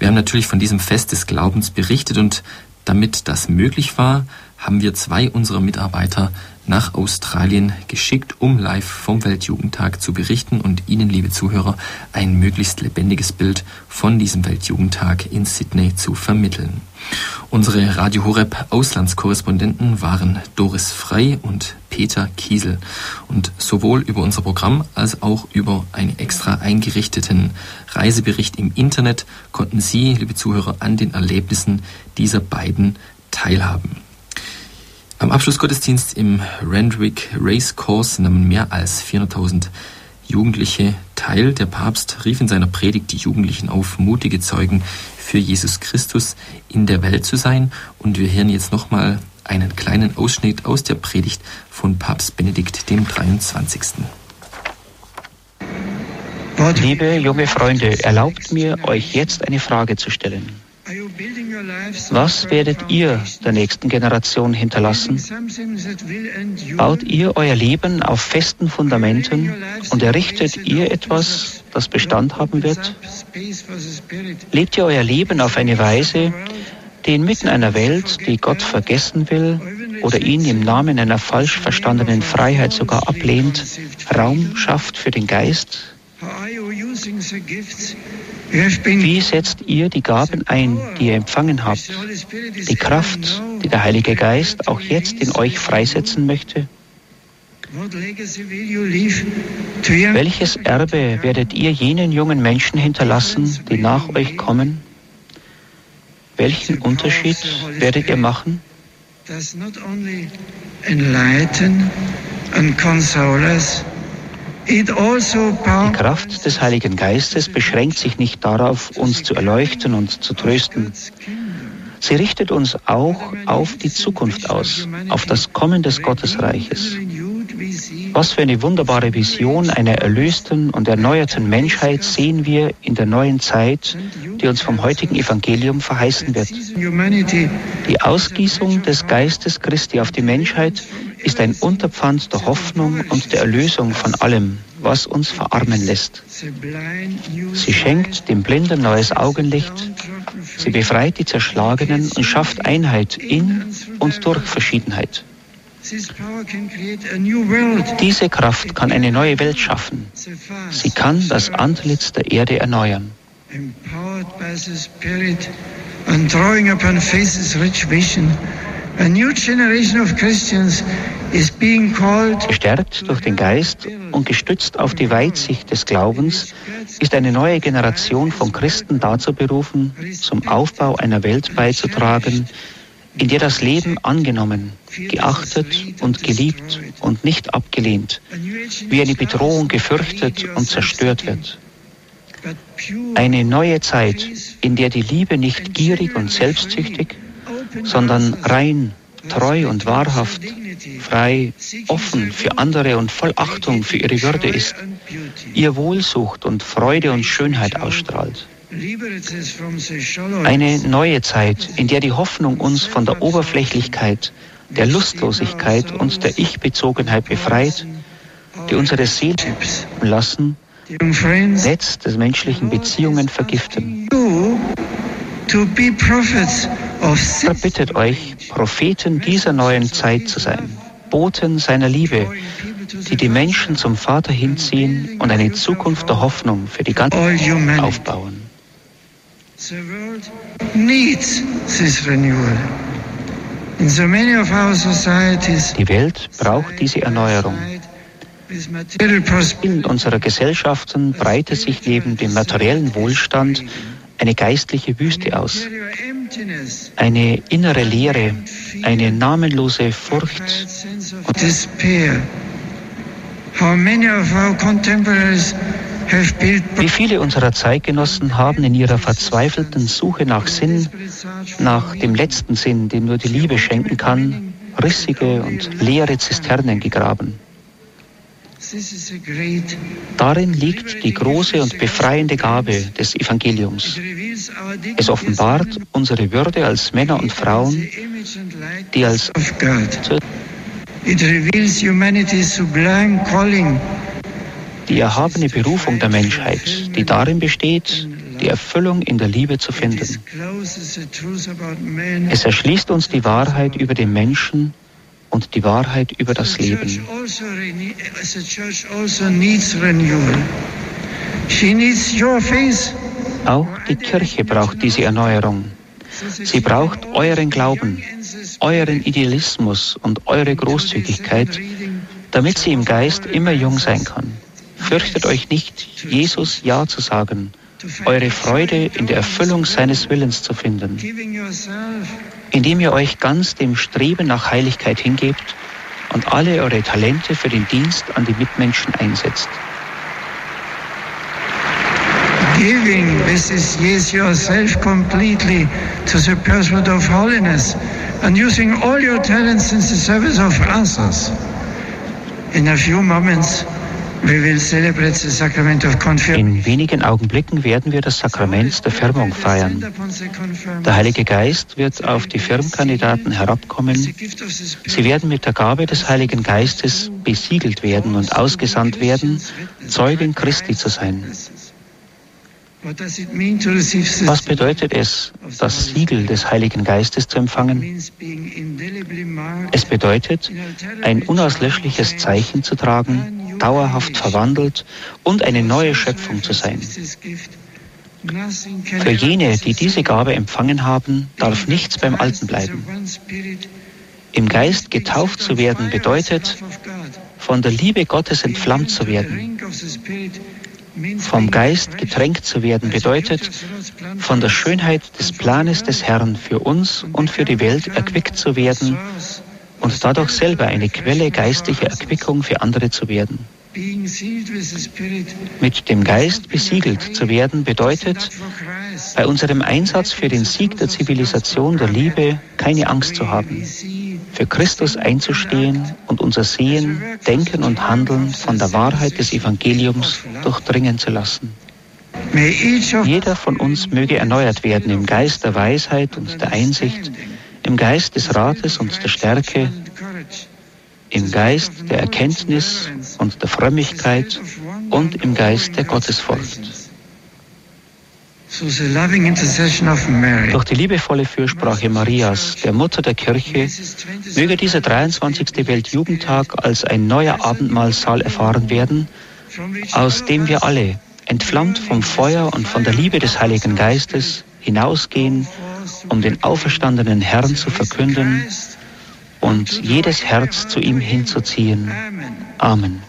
Wir haben natürlich von diesem Fest des Glaubens berichtet und damit das möglich war, haben wir zwei unserer Mitarbeiter nach Australien geschickt, um live vom Weltjugendtag zu berichten und Ihnen, liebe Zuhörer, ein möglichst lebendiges Bild von diesem Weltjugendtag in Sydney zu vermitteln. Unsere Radio Horeb Auslandskorrespondenten waren Doris Frey und Peter Kiesel. Und sowohl über unser Programm als auch über einen extra eingerichteten Reisebericht im Internet konnten Sie, liebe Zuhörer, an den Erlebnissen dieser beiden teilhaben. Am Abschlussgottesdienst im Randwick Race Course nahmen mehr als 400.000 Jugendliche teil. Der Papst rief in seiner Predigt die Jugendlichen auf, mutige Zeugen für Jesus Christus in der Welt zu sein. Und wir hören jetzt nochmal einen kleinen Ausschnitt aus der Predigt von Papst Benedikt dem 23. Liebe junge Freunde, erlaubt mir, euch jetzt eine Frage zu stellen. Was werdet ihr der nächsten Generation hinterlassen? Baut ihr euer Leben auf festen Fundamenten und errichtet ihr etwas, das Bestand haben wird? Lebt ihr euer Leben auf eine Weise, die inmitten einer Welt, die Gott vergessen will oder ihn im Namen einer falsch verstandenen Freiheit sogar ablehnt, Raum schafft für den Geist? Wie setzt ihr die Gaben ein, die ihr empfangen habt? Die Kraft, die der Heilige Geist auch jetzt in euch freisetzen möchte? Welches Erbe werdet ihr jenen jungen Menschen hinterlassen, die nach euch kommen? Welchen Unterschied werdet ihr machen? Also die Kraft des Heiligen Geistes beschränkt sich nicht darauf, uns zu erleuchten und zu trösten. Sie richtet uns auch auf die Zukunft aus, auf das Kommen des Gottesreiches. Was für eine wunderbare Vision einer erlösten und erneuerten Menschheit sehen wir in der neuen Zeit, die uns vom heutigen Evangelium verheißen wird. Die Ausgießung des Geistes Christi auf die Menschheit ist ein Unterpfand der Hoffnung und der Erlösung von allem, was uns verarmen lässt. Sie schenkt dem Blinden neues Augenlicht, sie befreit die Zerschlagenen und schafft Einheit in und durch Verschiedenheit. Diese Kraft kann eine neue Welt schaffen. Sie kann das Antlitz der Erde erneuern. and drawing upon faces rich vision, a new generation of Christians Gestärkt durch den Geist und gestützt auf die Weitsicht des Glaubens ist eine neue Generation von Christen dazu berufen, zum Aufbau einer Welt beizutragen, in der das Leben angenommen, geachtet und geliebt und nicht abgelehnt, wie eine Bedrohung gefürchtet und zerstört wird. Eine neue Zeit, in der die Liebe nicht gierig und selbstsüchtig, sondern rein, treu und wahrhaft, frei, offen für andere und voll Achtung für ihre Würde ist, ihr Wohlsucht und Freude und Schönheit ausstrahlt. Eine neue Zeit, in der die Hoffnung uns von der Oberflächlichkeit, der Lustlosigkeit und der Ich-Bezogenheit befreit, die unsere Seele lassen, Netz des menschlichen Beziehungen vergiften. Er bittet euch, Propheten dieser neuen Zeit zu sein, Boten seiner Liebe, die die Menschen zum Vater hinziehen und eine Zukunft der Hoffnung für die ganze Welt aufbauen. Die Welt braucht diese Erneuerung. In unserer Gesellschaften breitet sich neben dem materiellen Wohlstand eine geistliche Wüste aus, eine innere Leere, eine namenlose Furcht. Und Wie viele unserer Zeitgenossen haben in ihrer verzweifelten Suche nach Sinn, nach dem letzten Sinn, den nur die Liebe schenken kann, rissige und leere Zisternen gegraben. Darin liegt die große und befreiende Gabe des Evangeliums. Es offenbart unsere Würde als Männer und Frauen, die als die erhabene Berufung der Menschheit, die darin besteht, die Erfüllung in der Liebe zu finden. Es erschließt uns die Wahrheit über den Menschen und die Wahrheit über das Leben. Auch die Kirche braucht diese Erneuerung. Sie braucht euren Glauben, euren Idealismus und eure Großzügigkeit, damit sie im Geist immer jung sein kann. Fürchtet euch nicht, Jesus Ja zu sagen eure Freude in der Erfüllung seines Willens zu finden, indem ihr euch ganz dem Streben nach Heiligkeit hingebt und alle eure Talente für den Dienst an die Mitmenschen einsetzt. Giving, this is yes yourself completely to the pursuit of holiness and using all your talents in the service of others. In a few moments, in wenigen Augenblicken werden wir das Sakrament der Firmung feiern. Der Heilige Geist wird auf die Firmkandidaten herabkommen. Sie werden mit der Gabe des Heiligen Geistes besiegelt werden und ausgesandt werden, Zeugen Christi zu sein. Was bedeutet es, das Siegel des Heiligen Geistes zu empfangen? Es bedeutet, ein unauslöschliches Zeichen zu tragen, dauerhaft verwandelt und eine neue Schöpfung zu sein. Für jene, die diese Gabe empfangen haben, darf nichts beim Alten bleiben. Im Geist getauft zu werden bedeutet, von der Liebe Gottes entflammt zu werden. Vom Geist getränkt zu werden bedeutet, von der Schönheit des Planes des Herrn für uns und für die Welt erquickt zu werden und dadurch selber eine Quelle geistlicher Erquickung für andere zu werden. Mit dem Geist besiegelt zu werden bedeutet, bei unserem Einsatz für den Sieg der Zivilisation der Liebe keine Angst zu haben, für Christus einzustehen und unser Sehen, Denken und Handeln von der Wahrheit des Evangeliums durchdringen zu lassen. Jeder von uns möge erneuert werden im Geist der Weisheit und der Einsicht, im Geist des Rates und der Stärke, im Geist der Erkenntnis und der Frömmigkeit und im Geist der Gottesfurcht. Durch die liebevolle Fürsprache Marias, der Mutter der Kirche, möge dieser 23. Weltjugendtag als ein neuer Abendmahlsaal erfahren werden, aus dem wir alle, entflammt vom Feuer und von der Liebe des Heiligen Geistes, hinausgehen, um den auferstandenen Herrn zu verkünden und jedes Herz zu ihm hinzuziehen. Amen.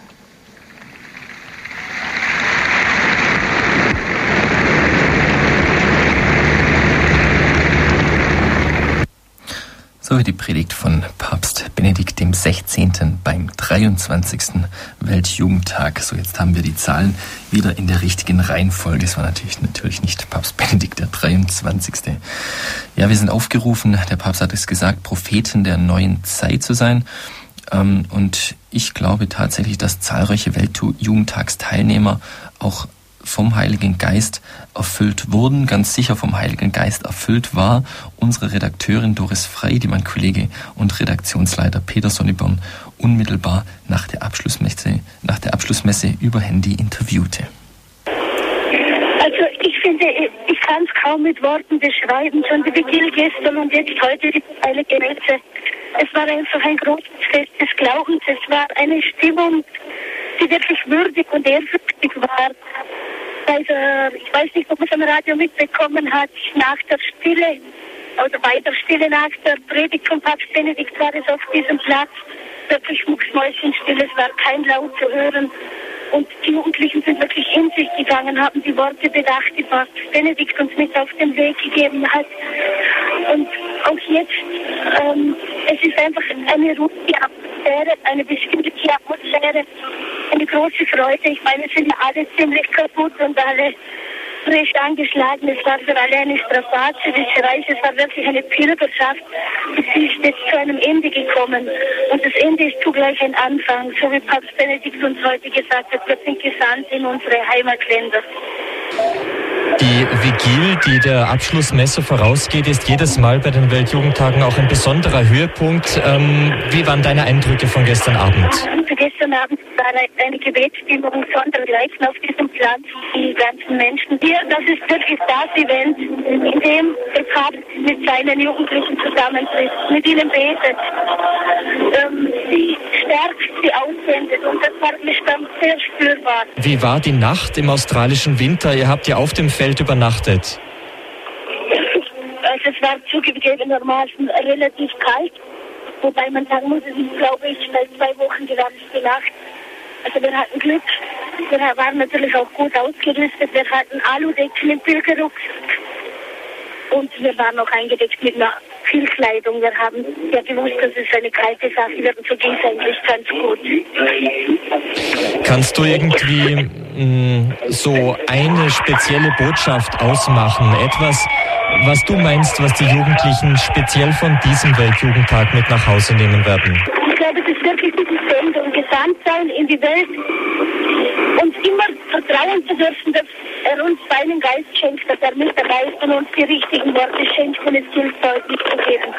So die Predigt von Papst Benedikt 16. beim 23. Weltjugendtag. So, jetzt haben wir die Zahlen wieder in der richtigen Reihenfolge. Es war natürlich, natürlich nicht Papst Benedikt der 23. Ja, wir sind aufgerufen, der Papst hat es gesagt, Propheten der neuen Zeit zu sein. Ähm, und ich glaube tatsächlich, dass zahlreiche Weltjugendtagsteilnehmer auch vom Heiligen Geist erfüllt wurden, ganz sicher vom Heiligen Geist erfüllt war. Unsere Redakteurin Doris Frey, die mein Kollege und Redaktionsleiter Peter Sonneborn unmittelbar nach der Abschlussmesse, nach der Abschlussmesse über Handy interviewte. Also ich finde, ich kann es kaum mit Worten beschreiben, schon die Beginn gestern und jetzt heute die Heilige Messe. Es war einfach ein großes Fest des Glaubens. Es war eine Stimmung, die wirklich würdig und ehrfürchtig war. Also, ich weiß nicht, ob man es am Radio mitbekommen hat, nach der Stille oder bei der Stille nach der Predigt von Papst Benedikt war es auf diesem Platz wirklich mucksmäuschenstill, es war kein Laut zu hören. Und die Jugendlichen sind wirklich in sich gegangen, haben die Worte bedacht, die Papst Benedikt uns mit auf den Weg gegeben hat. Und auch jetzt, ähm, es ist einfach eine ruhige Atmosphäre, eine bestimmliche Atmosphäre, eine große Freude. Ich meine, wir sind ja alle ziemlich kaputt und alle frisch angeschlagen. Es war für alle eine strapazitische Reise. Es war wirklich eine Pilgerschaft. Sie ist jetzt zu einem Ende gekommen. Und das Ende ist zugleich ein Anfang. So wie Papst Benedikt uns heute gesagt hat, wir sind gesandt in unsere Heimatländer. Die Vigil, die der Abschlussmesse vorausgeht, ist jedes Mal bei den Weltjugendtagen auch ein besonderer Höhepunkt. Ähm, wie waren deine Eindrücke von gestern Abend? Gestern Abend war eine Gebetsstimmung sondergleichen auf diesem Platz. Die ganzen Menschen hier, das ist wirklich das Event, in dem der Papst mit seinen Jugendlichen zusammentritt, mit ihnen betet, ähm, sie stärkt, sie aussendet und das war mich dann sehr spürbar. Wie war die Nacht im australischen Winter? Ihr habt ja auf dem Feld übernachtet. Also es war zugegebenermaßen relativ kalt. Wobei man sagen muss, es ist, glaube ich, seit zwei Wochen die ganze Nacht. Also wir hatten Glück. Wir waren natürlich auch gut ausgerüstet. Wir hatten Aludecken im Pilgerrucksack. Und wir waren auch eingedeckt mit einer viel Kleidung. Wir haben ja gewusst, dass es eine kalte Sache wird. Und so ging es eigentlich ganz gut. Kannst du irgendwie mh, mm, so eine spezielle Botschaft ausmachen? Etwas, was du meinst, was die Jugendlichen speziell von diesem Weltjugendtag mit nach Hause nehmen werden? Ich glaube, es ist wirklich diese Sendung, gesandt sein in die Welt und immer vertrauen zu dürfen, dass er uns seinen Geist schenkt, dass er mit dabei ist und uns die richtigen Worte schenkt und es gilt deutlich zu geben.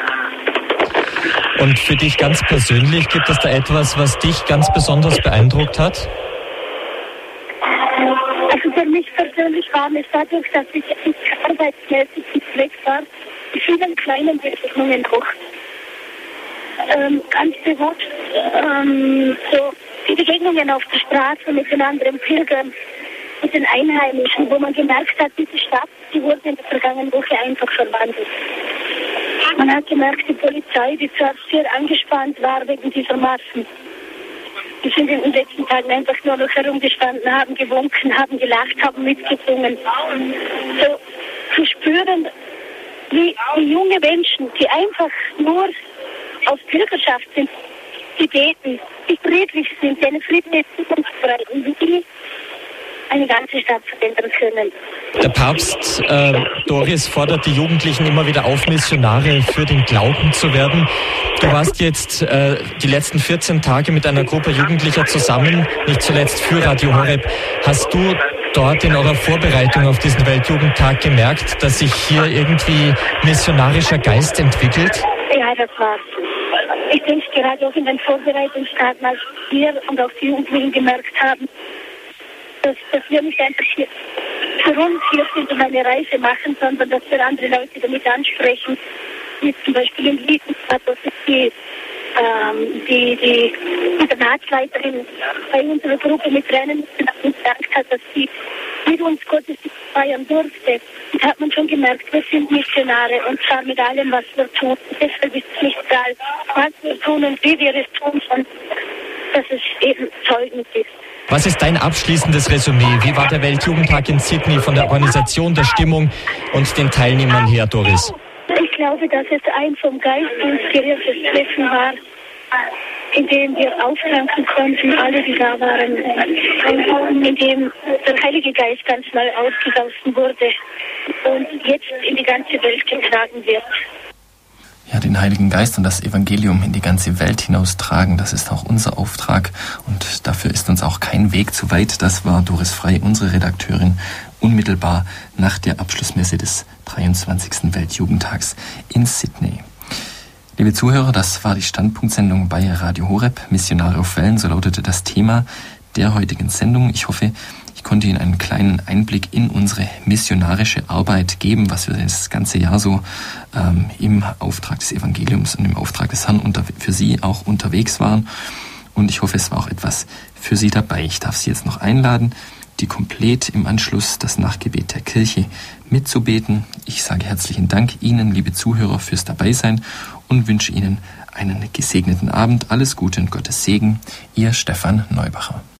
Und für dich ganz persönlich, gibt es da etwas, was dich ganz besonders beeindruckt hat? Also für mich persönlich war es dadurch, dass ich arbeitsmäßig weg war, die vielen kleinen Begegnungen auch ähm, ganz bewusst ähm, so die Begegnungen auf der Straße mit den anderen Pilgern, mit den Einheimischen, wo man gemerkt hat, diese Stadt, die wurde in der vergangenen Woche einfach verwandelt. Man hat gemerkt, die Polizei, die zwar sehr angespannt war wegen dieser Massen, die sind in den letzten Tagen einfach nur noch herumgestanden, haben gewunken, haben gelacht, haben mitgesungen. So zu spüren, wie die junge Menschen, die einfach nur aus Bürgerschaft sind, die beten, die friedlich sind, die eine friedliche Zukunft wie die eine ganze Stadt verändern können. Der Papst äh, Doris fordert die Jugendlichen immer wieder auf, Missionare für den Glauben zu werden. Du warst jetzt äh, die letzten 14 Tage mit einer Gruppe Jugendlicher zusammen, nicht zuletzt für Radio Horeb. Hast du dort in eurer Vorbereitung auf diesen Weltjugendtag gemerkt, dass sich hier irgendwie missionarischer Geist entwickelt? War's. Ich denke gerade auch in den Vorbereitungstagen, als wir und auch die Jugendlichen gemerkt haben, dass, dass wir nicht einfach hier für uns hier sind und eine Reise machen, sondern dass wir andere Leute damit ansprechen. Wie zum Beispiel in Lieden, dass die, ähm, die, die Internatsleiterin bei unserer Gruppe mit Tränen gesagt hat, dass sie mit uns Gottesdienst feiern durfte. Und hat man schon gemerkt, wir sind Missionare und zwar mit allem, was wir tun. Deshalb ist es nicht egal, was wir tun und wie wir es tun, sondern dass es eben zeugend ist. Was ist dein abschließendes Resümee? Wie war der Weltjugendtag in Sydney von der Organisation, der Stimmung und den Teilnehmern her, Doris? Ich glaube, dass es ein vom Geist inspiriertes Treffen war, in dem wir auftanken konnten, alle, die da waren, in dem der Heilige Geist ganz neu ausgegossen wurde und jetzt in die ganze Welt getragen wird ja, den Heiligen Geist und das Evangelium in die ganze Welt hinaustragen. Das ist auch unser Auftrag und dafür ist uns auch kein Weg zu weit. Das war Doris Frei, unsere Redakteurin, unmittelbar nach der Abschlussmesse des 23. Weltjugendtags in Sydney. Liebe Zuhörer, das war die Standpunktsendung bei Radio Horeb, Missionare auf Wellen, so lautete das Thema der heutigen Sendung. Ich hoffe, ich konnte Ihnen einen kleinen Einblick in unsere missionarische Arbeit geben, was wir das ganze Jahr so ähm, im Auftrag des Evangeliums und im Auftrag des Herrn unter, für Sie auch unterwegs waren. Und ich hoffe, es war auch etwas für Sie dabei. Ich darf Sie jetzt noch einladen, die komplett im Anschluss das Nachgebet der Kirche mitzubeten. Ich sage herzlichen Dank Ihnen, liebe Zuhörer, fürs Dabeisein und wünsche Ihnen einen gesegneten Abend. Alles Gute und Gottes Segen. Ihr Stefan Neubacher.